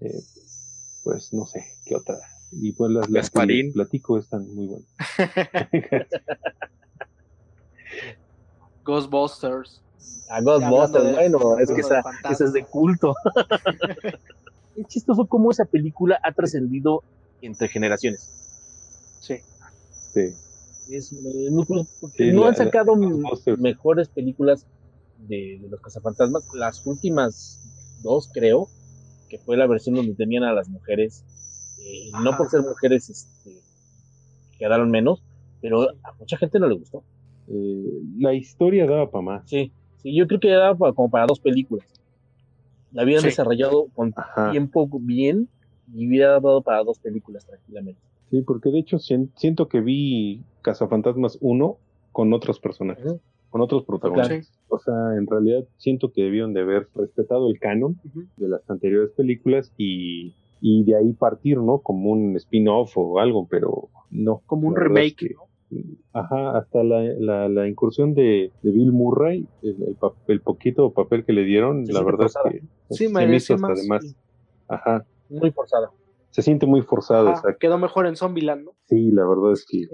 Speaker 3: Eh, pues no sé, qué otra. Y pues las, las que platico están muy buenas. [laughs]
Speaker 1: Ghostbusters.
Speaker 2: A Ghostbusters, bueno, es que esa, esa, es de culto. [laughs] es chistoso cómo esa película ha trascendido entre generaciones.
Speaker 1: Sí.
Speaker 3: Sí.
Speaker 2: Es, no han sacado mejores películas de, de, los cazafantasmas. Las últimas dos, creo, que fue la versión donde tenían a las mujeres, eh, no por ser mujeres este, quedaron menos, pero a mucha gente no le gustó.
Speaker 3: Eh, la historia daba para más.
Speaker 2: Sí, sí, yo creo que daba como para dos películas. La habían desarrollado con tiempo bien y hubiera dado para dos películas tranquilamente.
Speaker 3: Sí, porque de hecho siento que vi Cazafantasmas 1 con otros personajes, con otros protagonistas. O sea, en realidad siento que debieron de haber respetado el canon de las anteriores películas y, de ahí partir, ¿no? Como un spin-off o algo, pero no.
Speaker 1: Como un remake,
Speaker 3: Ajá, hasta la, la, incursión de, Bill Murray, el, poquito papel que le dieron, la verdad es que
Speaker 1: sí, me hizo hasta además.
Speaker 3: Ajá.
Speaker 2: Muy forzada
Speaker 3: se siente muy forzado.
Speaker 1: quedó mejor en Zombieland, ¿no?
Speaker 3: Sí, la verdad es que,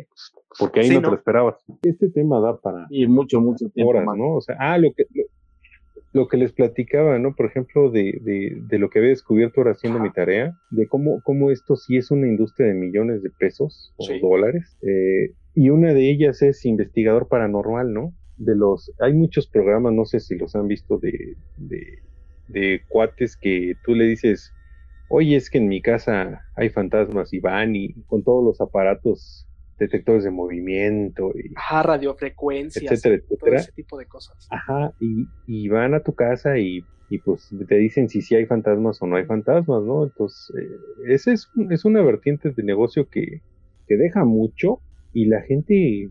Speaker 3: porque ahí no, te lo esperabas. Este tema da para...
Speaker 2: Y mucho, mucho tiempo
Speaker 3: horas, ¿no? O sea, ah, lo que, lo, que les platicaba, ¿no? Por ejemplo, de, de, de lo que había descubierto ahora haciendo mi tarea, de cómo, cómo esto sí es una industria de millones de pesos o dólares. Eh, y una de ellas es investigador paranormal, ¿no? De los, hay muchos programas, no sé si los han visto de, de, de cuates que tú le dices, oye, es que en mi casa hay fantasmas y van y con todos los aparatos detectores de movimiento y
Speaker 1: Ajá, radiofrecuencias,
Speaker 3: etcétera, etcétera.
Speaker 1: ese tipo de cosas.
Speaker 3: Ajá, y, van a tu casa y, pues te dicen si sí hay fantasmas o no hay fantasmas, ¿no? Entonces, eh, ese es, es una vertiente de negocio que, que deja mucho y la gente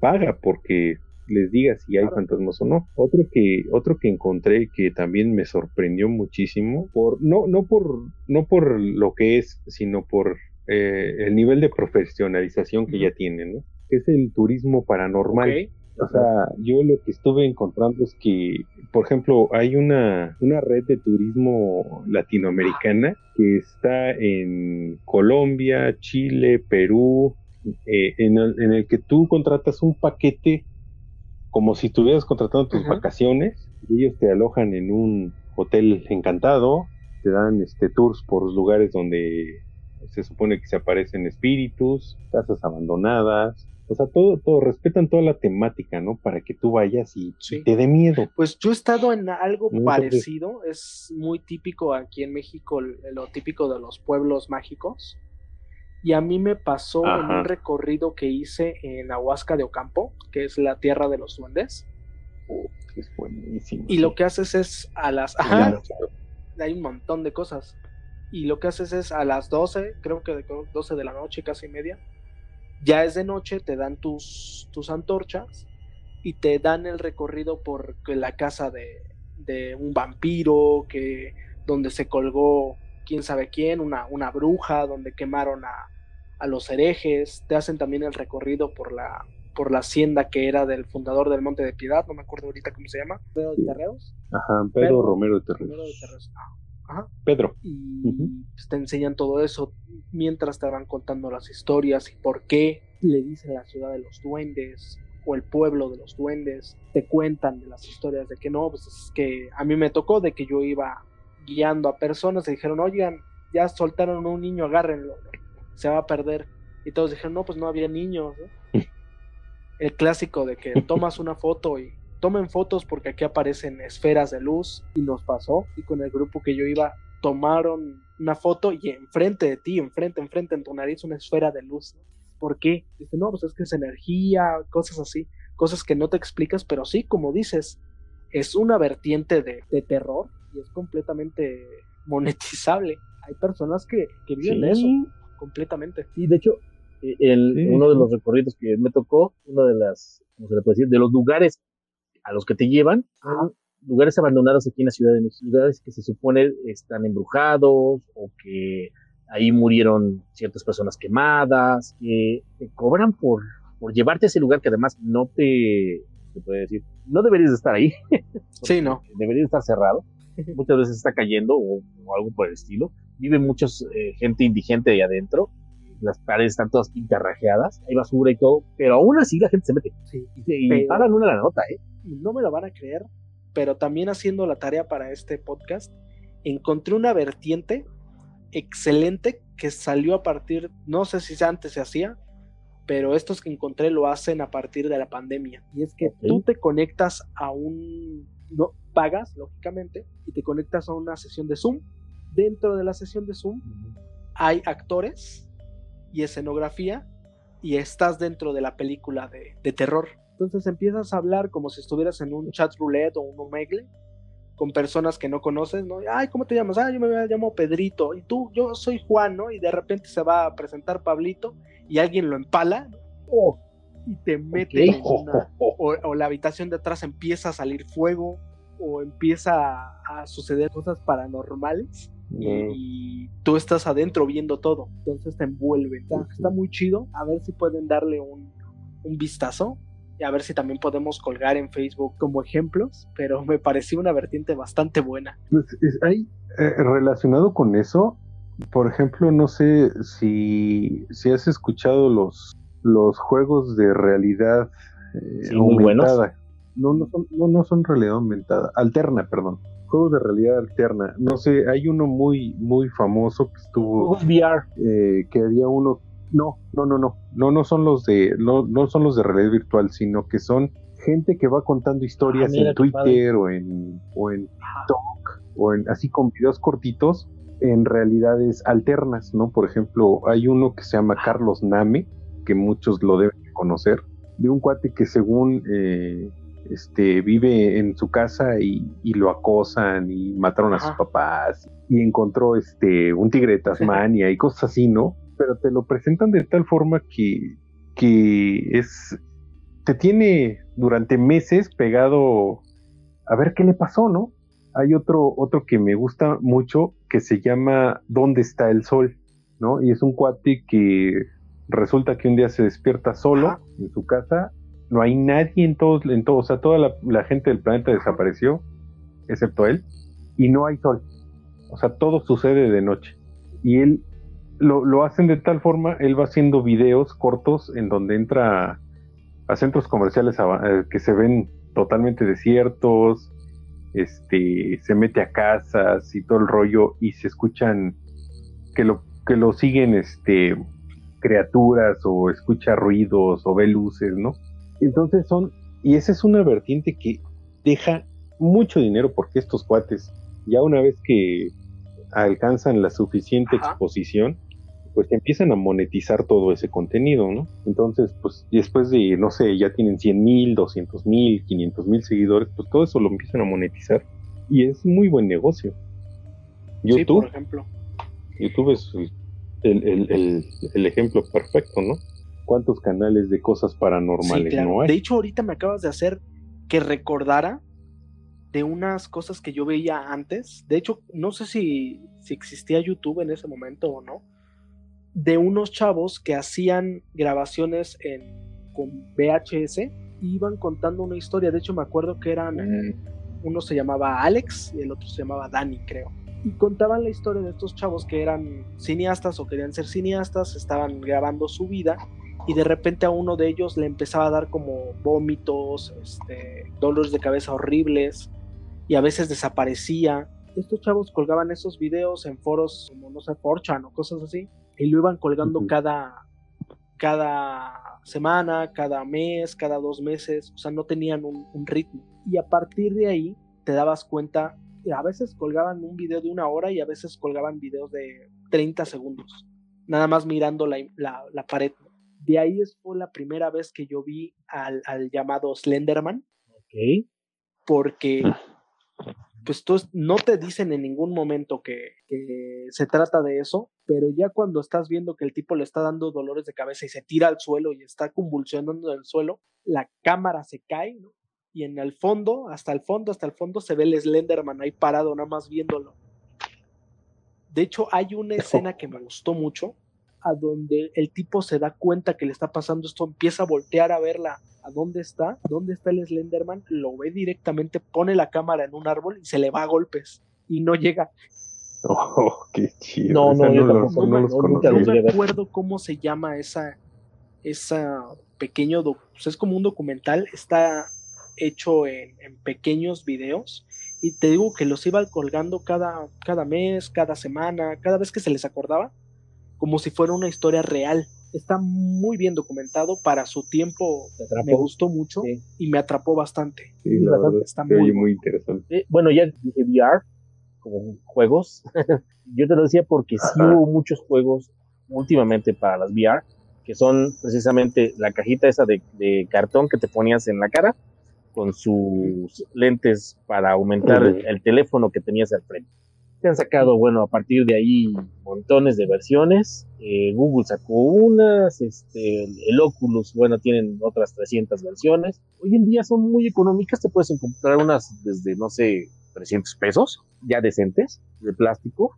Speaker 3: paga porque les diga si hay fantasmas o no. Otro que, otro que encontré que también me sorprendió muchísimo, por, no, no por, no por lo que es, sino por eh, el nivel de profesionalización que ya tiene, ¿no? Que es el turismo paranormal. O sea, yo lo que estuve encontrando es que, por ejemplo, hay una, una red de turismo latinoamericana que está en Colombia, Chile, Perú, eh, en, el, en, el, que tú contratas un paquete como si estuvieras contratando tus vacaciones, y ellos te alojan en un hotel encantado, te dan este tours por lugares donde se supone que se aparecen espíritus, casas abandonadas, o sea, todo, todo, respetan toda la temática, ¿no? Para que tú vayas y, te dé miedo.
Speaker 1: Pues yo he estado en algo parecido, es muy típico aquí en México, lo típico de los pueblos mágicos. Y a mí me pasó en un recorrido que hice en Ahuasca de Ocampo, que es la tierra de los duendes.
Speaker 3: es buenísimo.
Speaker 1: Y lo que haces es a las... Ajá, hay un montón de cosas. Y lo que haces es a las 12, creo que de 12 de la noche, casi media, ya es de noche, te dan tus, tus antorchas y te dan el recorrido por la casa de, de un vampiro, que donde se colgó quién sabe quién, una, una bruja, donde quemaron a, a los herejes, te hacen también el recorrido por la, por la hacienda que era del fundador del Monte de Piedad, no me acuerdo ahorita cómo se llama, Pedro de Terreos.
Speaker 3: Ajá, Pedro, Romero de Terreos.
Speaker 1: Ah, ajá.
Speaker 3: Pedro.
Speaker 1: Y pues, te enseñan todo eso mientras te van contando las historias y por qué le dicen la ciudad de los duendes o el pueblo de los duendes, te cuentan de las historias de que no, pues es que a mí me tocó de que yo iba guiando a personas y dijeron, oigan, ya soltaron a un niño, agárrenlo, se va a perder. Y todos dijeron, no, pues no había niños. [laughs] El clásico de que tomas una foto y tomen fotos porque aquí aparecen esferas de luz y nos pasó. Y con el grupo que yo iba, tomaron una foto y enfrente de ti, enfrente, enfrente, en tu nariz, una esfera de luz. ¿Por qué? Dice, no, pues es que es energía, cosas así, cosas que no te explicas, pero sí, como dices, es una vertiente de, de terror y es completamente monetizable. Hay personas que, que viven eso completamente.
Speaker 2: Y de hecho, eh, el, uno de los recorridos que me tocó, uno de las, ¿cómo se le puede decir? De los lugares a los que te llevan, lugares abandonados aquí en la Ciudad de México, lugares que se supone están embrujados o que ahí murieron ciertas personas quemadas, que te cobran por, por llevarte a ese lugar que además no te, se puede decir, no deberías estar ahí. [laughs]
Speaker 1: sí, no.
Speaker 2: Deberías estar cerrado. [laughs] Muchas veces está cayendo o, algo por el estilo. Vive mucha eh, gente indigente ahí adentro. Las paredes están todas pintarrajeadas, hay basura y todo, pero aún así la gente se mete. Sí, y, pagan una la nota, ¿eh?
Speaker 1: No me lo van a creer, pero también haciendo la tarea para este podcast, encontré una vertiente excelente que salió a partir, no sé si antes se hacía, pero estos que encontré lo hacen a partir de la pandemia. Y es que tú te conectas a un, no pagas, lógicamente, y te conectas a una sesión de Zoom. Dentro de la sesión de Zoom hay actores y escenografía y estás dentro de la película de, de terror. Entonces empiezas a hablar como si estuvieras en un chat roulette o un omegle con personas que no conoces, ¿no? Ay, ¿cómo te llamas? Ah, yo me llamo Pedrito. Y tú, yo soy Juan, ¿no? Y de repente se va a presentar Pablito y alguien lo empala, ¿no? Oh, y te mete en una, [laughs] o, la habitación de atrás empieza a salir fuego o empieza a, suceder cosas paranormales y, tú estás adentro viendo todo, entonces te envuelve. Está, muy chido, a ver si pueden darle un, un vistazo y a ver si también podemos colgar en Facebook como ejemplos, pero me pareció una vertiente bastante buena.
Speaker 3: Pues hay eh, relacionado con eso, por ejemplo, no sé si, si has escuchado los, los juegos de realidad
Speaker 2: eh, aumentada.
Speaker 3: No, no son, no, no son realidad aumentada, alterna, perdón. Juegos de realidad alterna. No sé, hay uno muy, muy famoso que estuvo.
Speaker 2: VR.
Speaker 3: Eh, que había uno no, no, no, no, no, no son los de, no, no son los de realidad virtual, sino que son gente que va contando historias ah, en Twitter o en, o en TikTok o en así con videos cortitos en realidades alternas, ¿no? Por ejemplo, hay uno que se llama Carlos Name, que muchos lo deben conocer, de un cuate que según eh, este, vive en su casa y, lo acosan y mataron a sus papás y encontró este, un tigre de [laughs] Tasmania y cosas así, ¿no? pero te lo presentan de tal forma que, que es te tiene durante meses pegado a ver qué le pasó, ¿no? Hay otro, otro que me gusta mucho que se llama ¿Dónde está el sol? ¿no? Y es un cuate que resulta que un día se despierta solo en su casa, no hay nadie en todos, en todo, o sea, toda la, la, gente del planeta desapareció, excepto él, y no hay sol. O sea, todo sucede de noche. Y él lo, hacen de tal forma, él va haciendo videos cortos en donde entra a centros comerciales eh, que se ven totalmente desiertos, este, se mete a casas y todo el rollo y se escuchan que lo que lo siguen este criaturas o escucha ruidos o ve luces, ¿no? Entonces son y esa es una vertiente que deja mucho dinero porque estos cuates ya una vez que alcanzan la suficiente exposición pues empiezan a monetizar todo ese contenido, ¿no? Entonces, pues después de, no sé, ya tienen 100 mil, 200 mil, 500 mil seguidores, pues todo eso lo empiezan a monetizar y es muy buen negocio. YouTube, sí, por ejemplo. YouTube es el, ejemplo perfecto, ¿no? ¿Cuántos canales de cosas paranormales no hay?
Speaker 1: De hecho, ahorita me acabas de hacer que recordara de unas cosas que yo veía antes. De hecho, no sé si, si existía YouTube en ese momento o no, de unos chavos que hacían grabaciones en, con VHS y iban contando una historia. De hecho, me acuerdo que eran. Mm. Uno se llamaba Alex y el otro se llamaba Danny, creo. Y contaban la historia de estos chavos que eran cineastas o querían ser cineastas, estaban grabando su vida y de repente a uno de ellos le empezaba a dar como vómitos, este, dolores de cabeza horribles y a veces desaparecía. Estos chavos colgaban esos videos en foros como, no sé, Forchan o cosas así y lo iban colgando cada, cada semana, cada mes, cada dos meses, o sea, no tenían un, ritmo. Y a partir de ahí te dabas cuenta, a veces colgaban un video de una hora y a veces colgaban videos de 30 segundos, nada más mirando la, la, pared. De ahí fue la primera vez que yo vi al, al llamado Slenderman.
Speaker 2: Ok.
Speaker 1: Porque ah pues tú, no te dicen en ningún momento que, se trata de eso, pero ya cuando estás viendo que el tipo le está dando dolores de cabeza y se tira al suelo y está convulsionando en el suelo, la cámara se cae, ¿no? Y en el fondo, hasta el fondo, hasta el fondo, se ve el Slenderman ahí parado, nada más viéndolo. De hecho, hay una escena que me gustó mucho, a donde el tipo se da cuenta que le está pasando esto, empieza a voltear a verla a dónde está, dónde está el Slenderman, lo ve directamente, pone la cámara en un árbol y se le va a golpes y no llega.
Speaker 3: Oh, [laughs] qué chido.
Speaker 1: No, no, no, no, me acuerdo cómo se llama esa, esa pequeño, pues es como un documental, está hecho en, en, pequeños videos y te digo que los iba colgando cada, cada mes, cada semana, cada vez que se les acordaba, como si fuera una historia real está muy bien documentado para su tiempo. Me gustó mucho y me atrapó bastante.
Speaker 3: Sí, la verdad, está muy, muy interesante.
Speaker 2: Eh, bueno, ya dije VR, como juegos. [laughs] Yo te lo decía porque sí hubo muchos juegos últimamente para las VR, que son precisamente la cajita esa de, cartón que te ponías en la cara con sus lentes para aumentar el teléfono que tenías al frente. Se han sacado, bueno, a partir de ahí montones de versiones. Eh, Google sacó unas, este, el Oculus, bueno, tienen otras 300 versiones. Hoy en día son muy económicas, te puedes encontrar unas desde, no sé, 300 pesos, ya decentes, de plástico.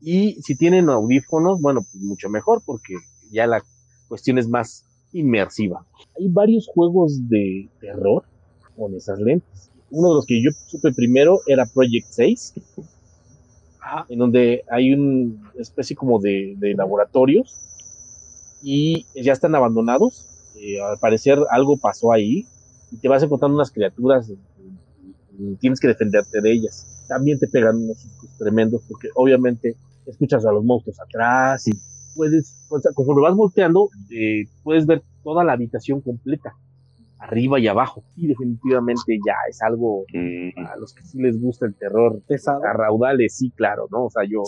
Speaker 2: Y si tienen audífonos, bueno, pues mucho mejor porque ya la cuestión es más inmersiva. Hay varios juegos de terror con esas lentes. Uno de los que yo supe primero era Project 6, en donde hay una especie como de, laboratorios y ya están abandonados. Eh, al parecer algo pasó ahí y te vas encontrando unas criaturas y, tienes que defenderte de ellas. También te pegan unos sustos tremendos porque obviamente escuchas a los monstruos atrás y puedes, conforme vas volteando, eh, puedes ver toda la habitación completa, arriba y abajo. Y definitivamente ya es algo mm. a los que sí les gusta el terror
Speaker 1: pesado.
Speaker 2: A raudales, sí, claro, ¿no? O sea, yo,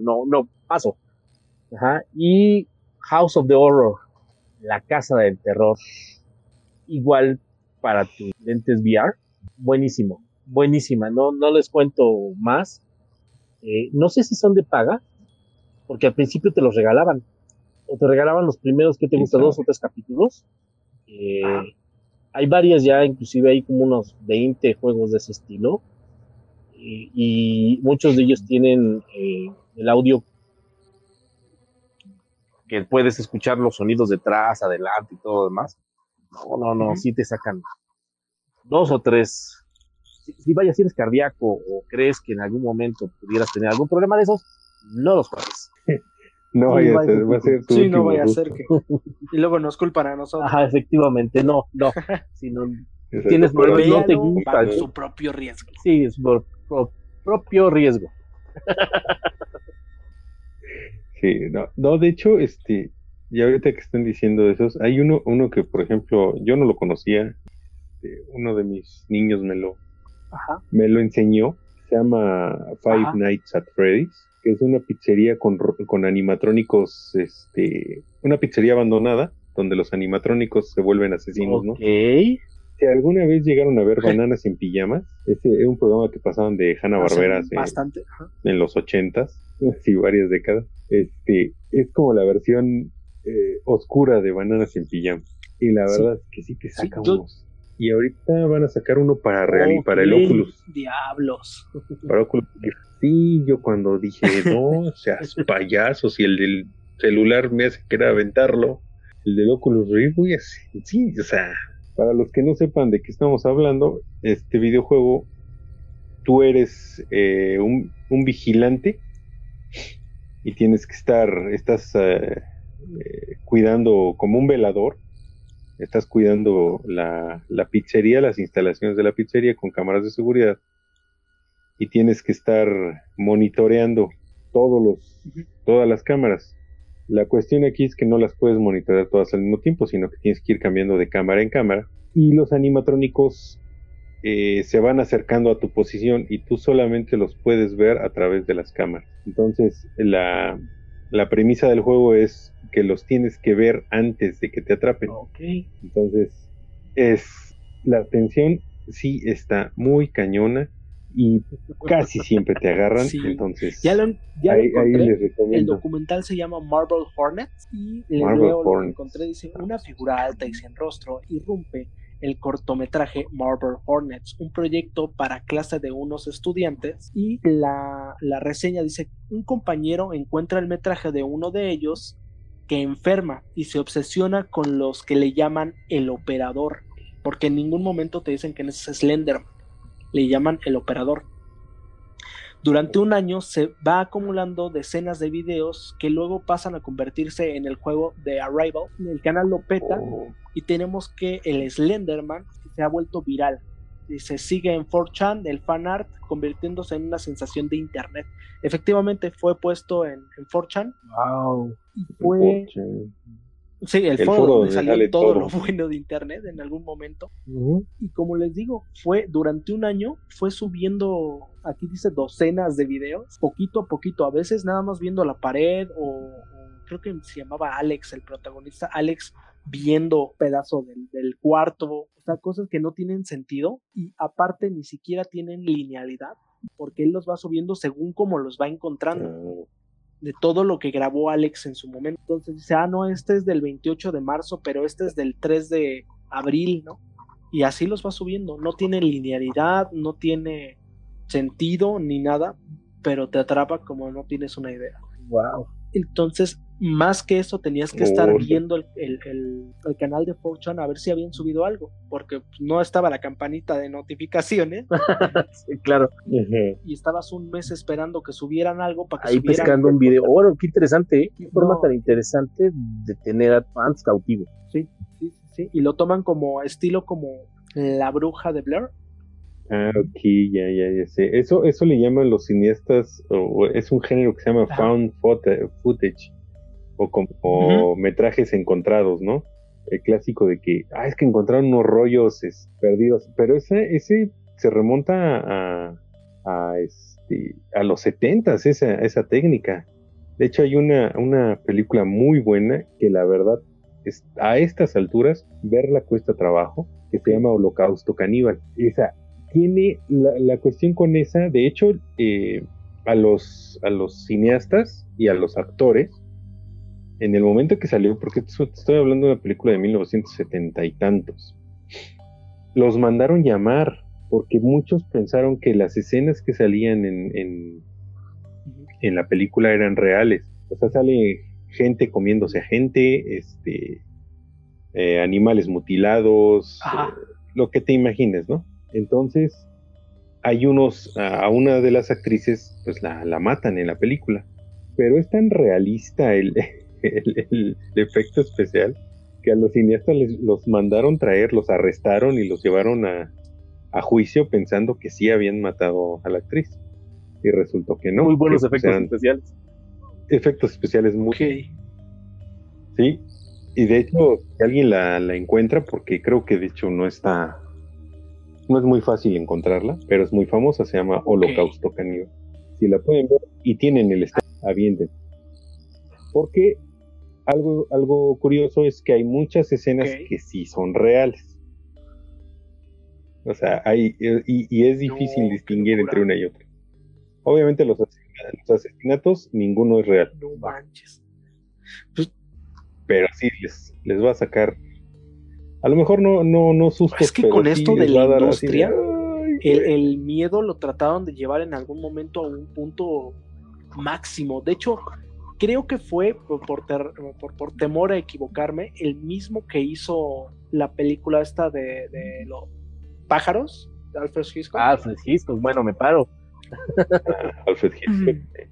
Speaker 2: no, no paso. Ajá. Y House of the Horror, la casa del terror, igual para tus lentes VR, buenísimo, buenísima. No, no les cuento más. Eh, no sé si son de paga, porque al principio te los regalaban. O te regalaban los primeros que te gustan, dos o tres capítulos. Eh, hay varias ya, inclusive hay como unos 20 juegos de ese estilo. Y, muchos de ellos tienen eh, el audio que puedes escuchar los sonidos detrás, adelante y todo lo demás. No, no, no, sí te sacan dos o tres. Si, si vayas, si eres cardíaco o crees que en algún momento pudieras tener algún problema de esos, no los juegues. [laughs]
Speaker 3: No vaya a ser, va a ser tu
Speaker 1: Sí, no vaya a ser que. Y luego nos culpan a nosotros.
Speaker 2: Ajá, efectivamente, no, no. [laughs] Si no tienes
Speaker 1: no te gusta. su propio riesgo.
Speaker 2: Sí, es por, propio riesgo.
Speaker 3: Sí, no, no, de hecho, este, ya ahorita que están diciendo esos, hay uno, uno que, por ejemplo, yo no lo conocía, este, uno de mis niños me lo, Ajá. me lo enseñó, se llama Five Nights at Freddy's que es una pizzería con, con animatrónicos, este, una pizzería abandonada, donde los animatrónicos se vuelven asesinos, ¿no? Si alguna vez llegaron a ver Bananas en Pijamas, ese es un programa que pasaban de Hanna Barbera
Speaker 1: bastante,
Speaker 3: en los ochentas, [laughs] sí, varias décadas. Este, es como la versión eh, oscura de Bananas en Pijamas. Y la verdad es que sí que saca unos y ahorita van a sacar uno para real para el Oculus.
Speaker 1: Diablos. [laughs]
Speaker 3: Para Oculus. Sí, yo cuando dije, no, [laughs] seas payaso, si el del celular me hace querer aventarlo, el del Oculus Rift, voy a sí, o sea, para los que no sepan de qué estamos hablando, este videojuego, tú eres eh, un, vigilante y tienes que estar, estás eh, eh, cuidando como un velador estás cuidando la, pizzería, las instalaciones de la pizzería con cámaras de seguridad y tienes que estar monitoreando todos los, todas las cámaras. La cuestión aquí es que no las puedes monitorear todas al mismo tiempo, sino que tienes que ir cambiando de cámara en cámara y los animatrónicos eh, se van acercando a tu posición y tú solamente los puedes ver a través de las cámaras. Entonces, la, la premisa del juego es que los tienes que ver antes de que te atrapen. Entonces, es la atención sí está muy cañona y casi siempre te agarran. Entonces,
Speaker 1: ya lo, ya ahí, les recomiendo. El documental se llama Marble Hornets y les leo lo que encontré. Dice: Una figura alta y sin rostro irrumpe el cortometraje Marble Hornets, un proyecto para clase de unos estudiantes y la, la reseña dice un compañero encuentra el metraje de uno de ellos que enferma y se obsesiona con los que le llaman el operador, porque en ningún momento te dicen que es Slender, le llaman el operador. Durante un año se va acumulando decenas de videos que luego pasan a convertirse en el juego de Arrival. El canal lo peta oh. y tenemos que el Slenderman se ha vuelto viral se sigue en 4chan el fan art convirtiéndose en una sensación de internet. Efectivamente fue puesto en, en 4chan.
Speaker 2: Wow.
Speaker 1: Y fue Sí, el, foro, donde salió todo, lo bueno de internet en algún momento. Y como les digo, fue durante un año, fue subiendo, aquí dice docenas de videos, poquito a poquito, a veces nada más viendo la pared o, creo que se llamaba Alex, el protagonista, Alex viendo pedazo del, del cuarto, o sea, cosas que no tienen sentido y aparte ni siquiera tienen linealidad, porque él los va subiendo según como los va encontrando.
Speaker 3: Ah,
Speaker 1: de todo lo que grabó Alex en su momento. Entonces dice, ah, no, este es del 28 de marzo, pero este es del 3 de abril, ¿no? Y así los va subiendo. No tiene linealidad, no tiene sentido ni nada, pero te atrapa como no tienes una idea.
Speaker 2: Wow.
Speaker 1: Entonces, más que eso, tenías que estar viendo el, el- el- el canal de Fortune a ver si habían subido algo, porque no estaba la campanita de notificaciones [laughs]
Speaker 2: Sí, claro.
Speaker 1: y estabas un mes esperando que subieran algo para que
Speaker 2: Ahí
Speaker 1: subieran
Speaker 2: pescando un video. Oro, qué interesante, ¿eh? Qué forma tan interesante de tener a fans cautivos.
Speaker 1: Sí, sí, sí. Y lo toman como estilo como la bruja de Blair.
Speaker 3: Ah, ok, ya, ya, ya sé. Eso, eso le llaman los cineastas, o es un género que se llama found footage, o como metrajes encontrados, ¿no? El clásico de que, ah, es que encontraron unos rollos es, perdidos, pero ese, ese se remonta a, a, este, a los setentas, esa, esa técnica. De hecho, hay una, una película muy buena que la verdad, es, a estas alturas, verla cuesta trabajo, que se llama Holocausto Caníbal. Esa tiene la, la cuestión con esa, de hecho, eh, a, los, a los cineastas y a los actores, en el momento que salió, porque esto- estoy hablando de una película de 1970 y tantos, los mandaron llamar porque muchos pensaron que las escenas que salían en, en, en la película eran reales. O sea, sale gente comiéndose a gente, este, eh, animales mutilados, eh, lo que te imagines, ¿no? Entonces, hay unos, a a una de las actrices, pues la, la matan en la película, pero es tan realista el, [laughs] el, el efecto especial que a los cineastas les, los mandaron traer, los arrestaron y los llevaron a, a juicio pensando que sí habían matado a la actriz. Y resultó que no.
Speaker 2: Muy buenos
Speaker 3: pues,
Speaker 2: efectos especiales.
Speaker 3: efectos especiales muy...
Speaker 1: Ok.
Speaker 3: Sí, y de hecho, si alguien la, la encuentra, porque creo que de hecho no está, no es muy fácil encontrarla, pero es muy famosa, se llama Holocausto Caníbal. Si la pueden ver y tienen el estado, avienten. Porque algo, algo curioso es que hay muchas escenas que sí son reales. O sea, hay, y, y es difícil
Speaker 1: No,
Speaker 3: distinguir entre una y otra. Obviamente los asesinatos, los asesinatos, ninguno es real.
Speaker 1: No manches.
Speaker 3: pero sí les, les va a sacar. A lo mejor no, no, no sustos,
Speaker 1: Es que
Speaker 3: pero
Speaker 1: con
Speaker 3: sí
Speaker 1: esto de la
Speaker 3: así
Speaker 1: industria,
Speaker 3: "Ay,
Speaker 1: El,
Speaker 3: güey".
Speaker 1: el miedo lo trataron de llevar en algún momento a un punto máximo. De hecho, creo que fue por, por, ter- por- por temor a equivocarme, el mismo que hizo la película esta de, de los pájaros de Alfred Hitchcock.
Speaker 2: Ah, Francisco, bueno, me paro.
Speaker 3: Ah, Alfred Hitchcock,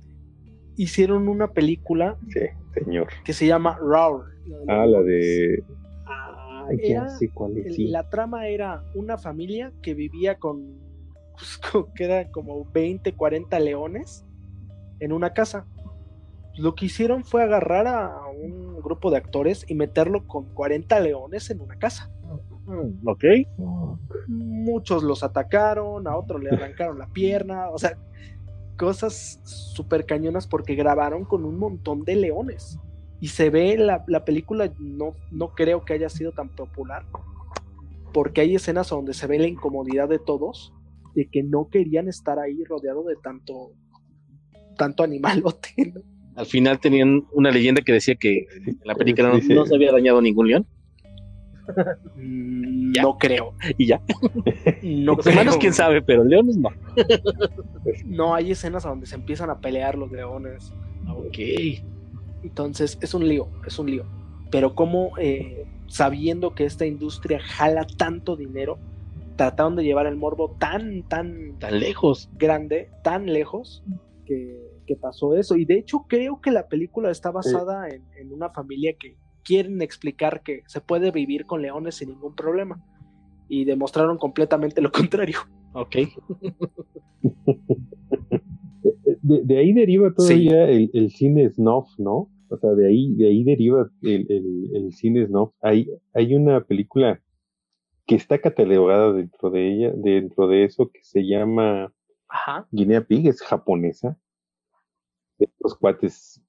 Speaker 1: Hicieron una película
Speaker 3: sí, señor.
Speaker 1: que se llama Roar.
Speaker 3: Ah, la de.
Speaker 1: Ah, era-
Speaker 3: sé cuál es.
Speaker 1: el-. La trama era una familia que vivía con, [laughs] pues, con- que eran como 20, 40 leones en una casa. Lo que hicieron fue agarrar a un grupo de actores y meterlo con 40 leones en una casa.
Speaker 2: Mm, ok.
Speaker 1: Muchos los atacaron, a otros le arrancaron la pierna, o sea, cosas súper cañonas porque grabaron con un montón de leones. Y se ve la, la película, no, no creo que haya sido tan popular, porque hay escenas donde se ve la incomodidad de todos, de que no querían estar ahí rodeado de tanto, tanto animalote. ¿no?
Speaker 2: Al final tenían una leyenda que decía que en la película no, se había dañado ningún león.
Speaker 1: Mm,
Speaker 2: Ya.
Speaker 1: No creo.
Speaker 2: Y ya.
Speaker 1: No
Speaker 2: Los humanos,
Speaker 1: creo.
Speaker 2: quién sabe, pero leones no.
Speaker 1: No, hay escenas donde se empiezan a pelear los leones.
Speaker 2: Ok.
Speaker 1: Entonces, es un lío, es un lío. Pero como sabiendo que esta industria jala tanto dinero, trataron de llevar el morbo tan, tan
Speaker 2: Tan lejos.
Speaker 1: grande, tan lejos, que, que pasó eso. Y de hecho creo que la película está basada en, en una familia que quieren explicar que se puede vivir con leones sin ningún problema. Y demostraron completamente lo [laughs] contrario.
Speaker 2: Ok.
Speaker 3: De, de ahí deriva todavía el, el cine snuff, ¿no? O sea, de ahí, de ahí deriva el, el, el cine snuff. Hay, hay una película que está catalogada dentro de ella, dentro de eso, que se llama
Speaker 1: Ajá.
Speaker 3: Guinea Pig, es japonesa. Los cuates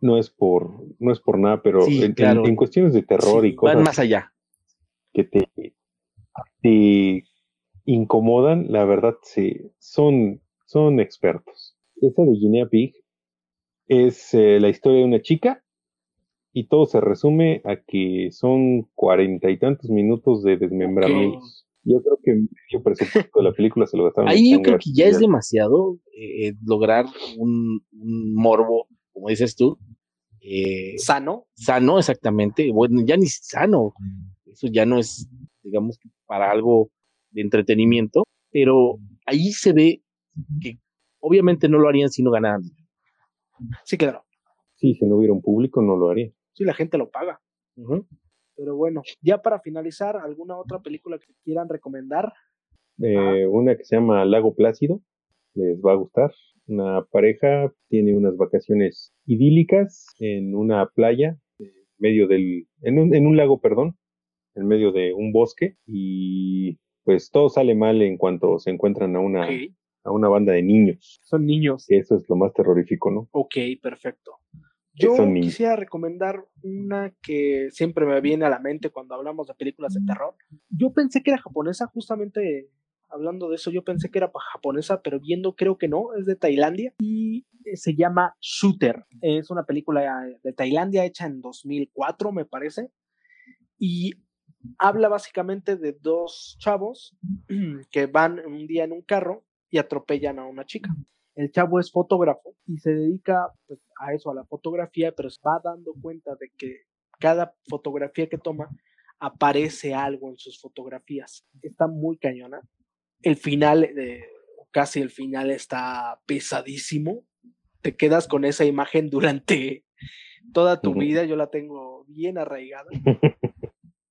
Speaker 3: no es por, no es por nada, pero en, cuestiones de terror y cosas.
Speaker 2: Van más allá.
Speaker 3: Que te, te incomodan, la verdad, sí, son, son expertos. Esa de Guinea Pig es eh, la historia de una chica y todo se resume a que son cuarenta y tantos minutos de desmembramientos. Yo creo que medio presupuesto de la película se lo gastaron.
Speaker 2: Ahí yo creo que ya es demasiado eh, lograr un, morbo, como dices tú.
Speaker 1: Eh, sano.
Speaker 2: Sano, exactamente. Bueno, ya ni sano. Eso ya no es, digamos, para algo de entretenimiento. Pero ahí se ve que obviamente no lo harían si no ganaran.
Speaker 1: Sí, claro.
Speaker 3: Sí, si no hubiera un público no lo haría.
Speaker 1: Sí, la gente lo paga. Pero bueno, ya para finalizar, ¿alguna otra película que quieran recomendar?
Speaker 3: Eh, una que se llama Lago Plácido, les va a gustar. Una pareja tiene unas vacaciones idílicas en una playa, en medio del, en un, en un lago, perdón, en medio de un bosque y pues todo sale mal en cuanto se encuentran a una, a una banda de niños.
Speaker 1: Son niños.
Speaker 3: eso es lo más terrorífico, ¿no?
Speaker 1: Ok, perfecto. Yo quisiera recomendar una que siempre me viene a la mente cuando hablamos de películas de terror. Yo pensé que era japonesa, justamente hablando de eso, yo pensé que era japonesa, pero viendo creo que no, es de Tailandia y eh, se llama Shooter. Es una película de Tailandia hecha en 2004, me parece. Y habla básicamente de dos chavos [clears throat] que van un día en un carro y atropellan a una chica. El chavo es fotógrafo y se dedica pues, a eso, a la fotografía, pero se va dando cuenta de que cada fotografía que toma aparece algo en sus fotografías. Está muy cañona. El final, casi el final, está pesadísimo. Te quedas con esa imagen durante toda tu vida. Yo la tengo bien arraigada. [laughs]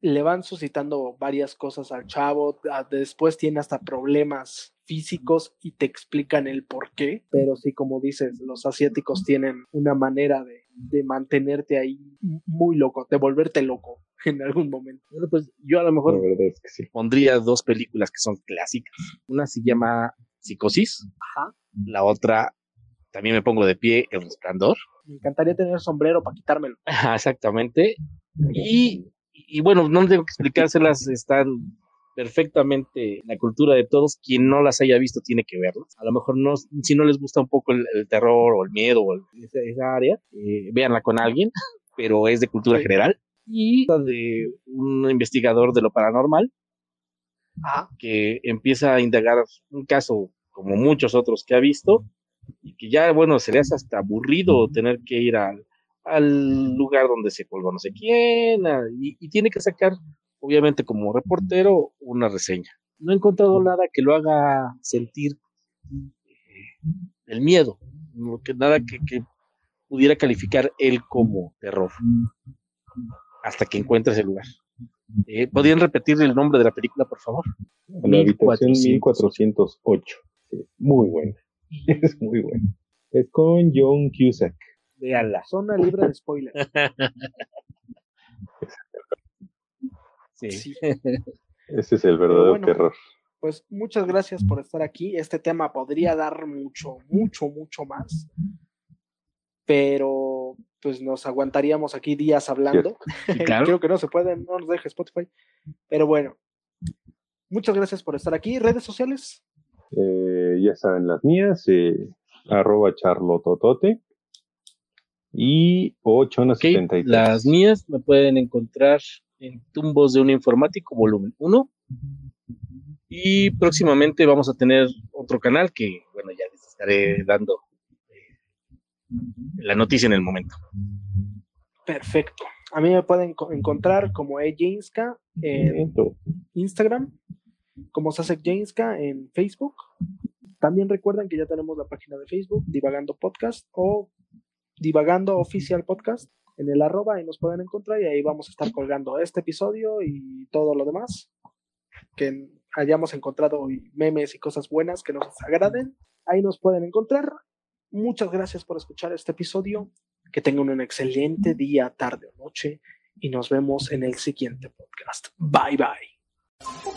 Speaker 1: Le van suscitando varias cosas al chavo. Después tiene hasta problemas físicos y te explican el por qué, pero sí, como dices, los asiáticos tienen una manera de, mantenerte ahí muy loco, de volverte loco [laughs] en algún momento.
Speaker 2: Bueno, pues yo a lo mejor pondría dos películas que son clásicas. Una se llama Psicosis, la otra también me pongo de pie, El Resplandor.
Speaker 1: Me encantaría tener sombrero para quitármelo. [laughs]
Speaker 2: exactamente. Y, y bueno, no tengo que explicárselas, están perfectamente la cultura de todos. Quien no las haya visto tiene que verlas. A lo mejor no, si no les gusta un poco el, terror o el miedo o esa, área, eh, véanla con alguien, [laughs] pero es de cultura general. Y de un investigador de lo paranormal que empieza a indagar un caso como muchos otros que ha visto y que ya, bueno, se le hace hasta aburrido tener que ir al, al lugar donde se colgó no sé quién y, y tiene que sacar obviamente como reportero, una reseña. No he encontrado nada que lo haga sentir eh, el miedo, que nada que, pudiera calificar él como terror, hasta que encuentre ese lugar. Eh, ¿Podrían repetir el nombre de la película, por favor?
Speaker 3: La habitación 1408. muy buena. [laughs] Es muy buena. Es con John Cusack.
Speaker 1: la Zona libre de spoiler. [laughs]
Speaker 3: Sí. [laughs] Ese es el verdadero terror.
Speaker 1: Pues muchas gracias por estar aquí. Este tema podría dar mucho, mucho, mucho más. Pero pues nos aguantaríamos aquí días hablando. [laughs] Creo que no se puede, no nos deje Spotify. Pero bueno, muchas gracias por estar aquí. ¿Redes sociales?
Speaker 3: Eh, ya saben las mías, eh, arroba charlototote y 8 okay,
Speaker 2: Las mías me pueden encontrar en Tumbos de un Informático, volumen 1. Y próximamente vamos a tener otro canal que, bueno, ya les estaré dando eh, la noticia en el momento.
Speaker 1: Perfecto. A mí me pueden encontrar como Ejinska en Instagram, como Sasek Jainska en Facebook. También recuerden que ya tenemos la página de Facebook, Divagando Podcast o Divagando Oficial Podcast en el arroba y nos pueden encontrar y ahí vamos a estar colgando este episodio y todo lo demás que hayamos encontrado memes y cosas buenas que nos agraden. Ahí nos pueden encontrar. Muchas gracias por escuchar este episodio. Que tengan un excelente día, tarde o noche y nos vemos en el siguiente podcast. Bye bye.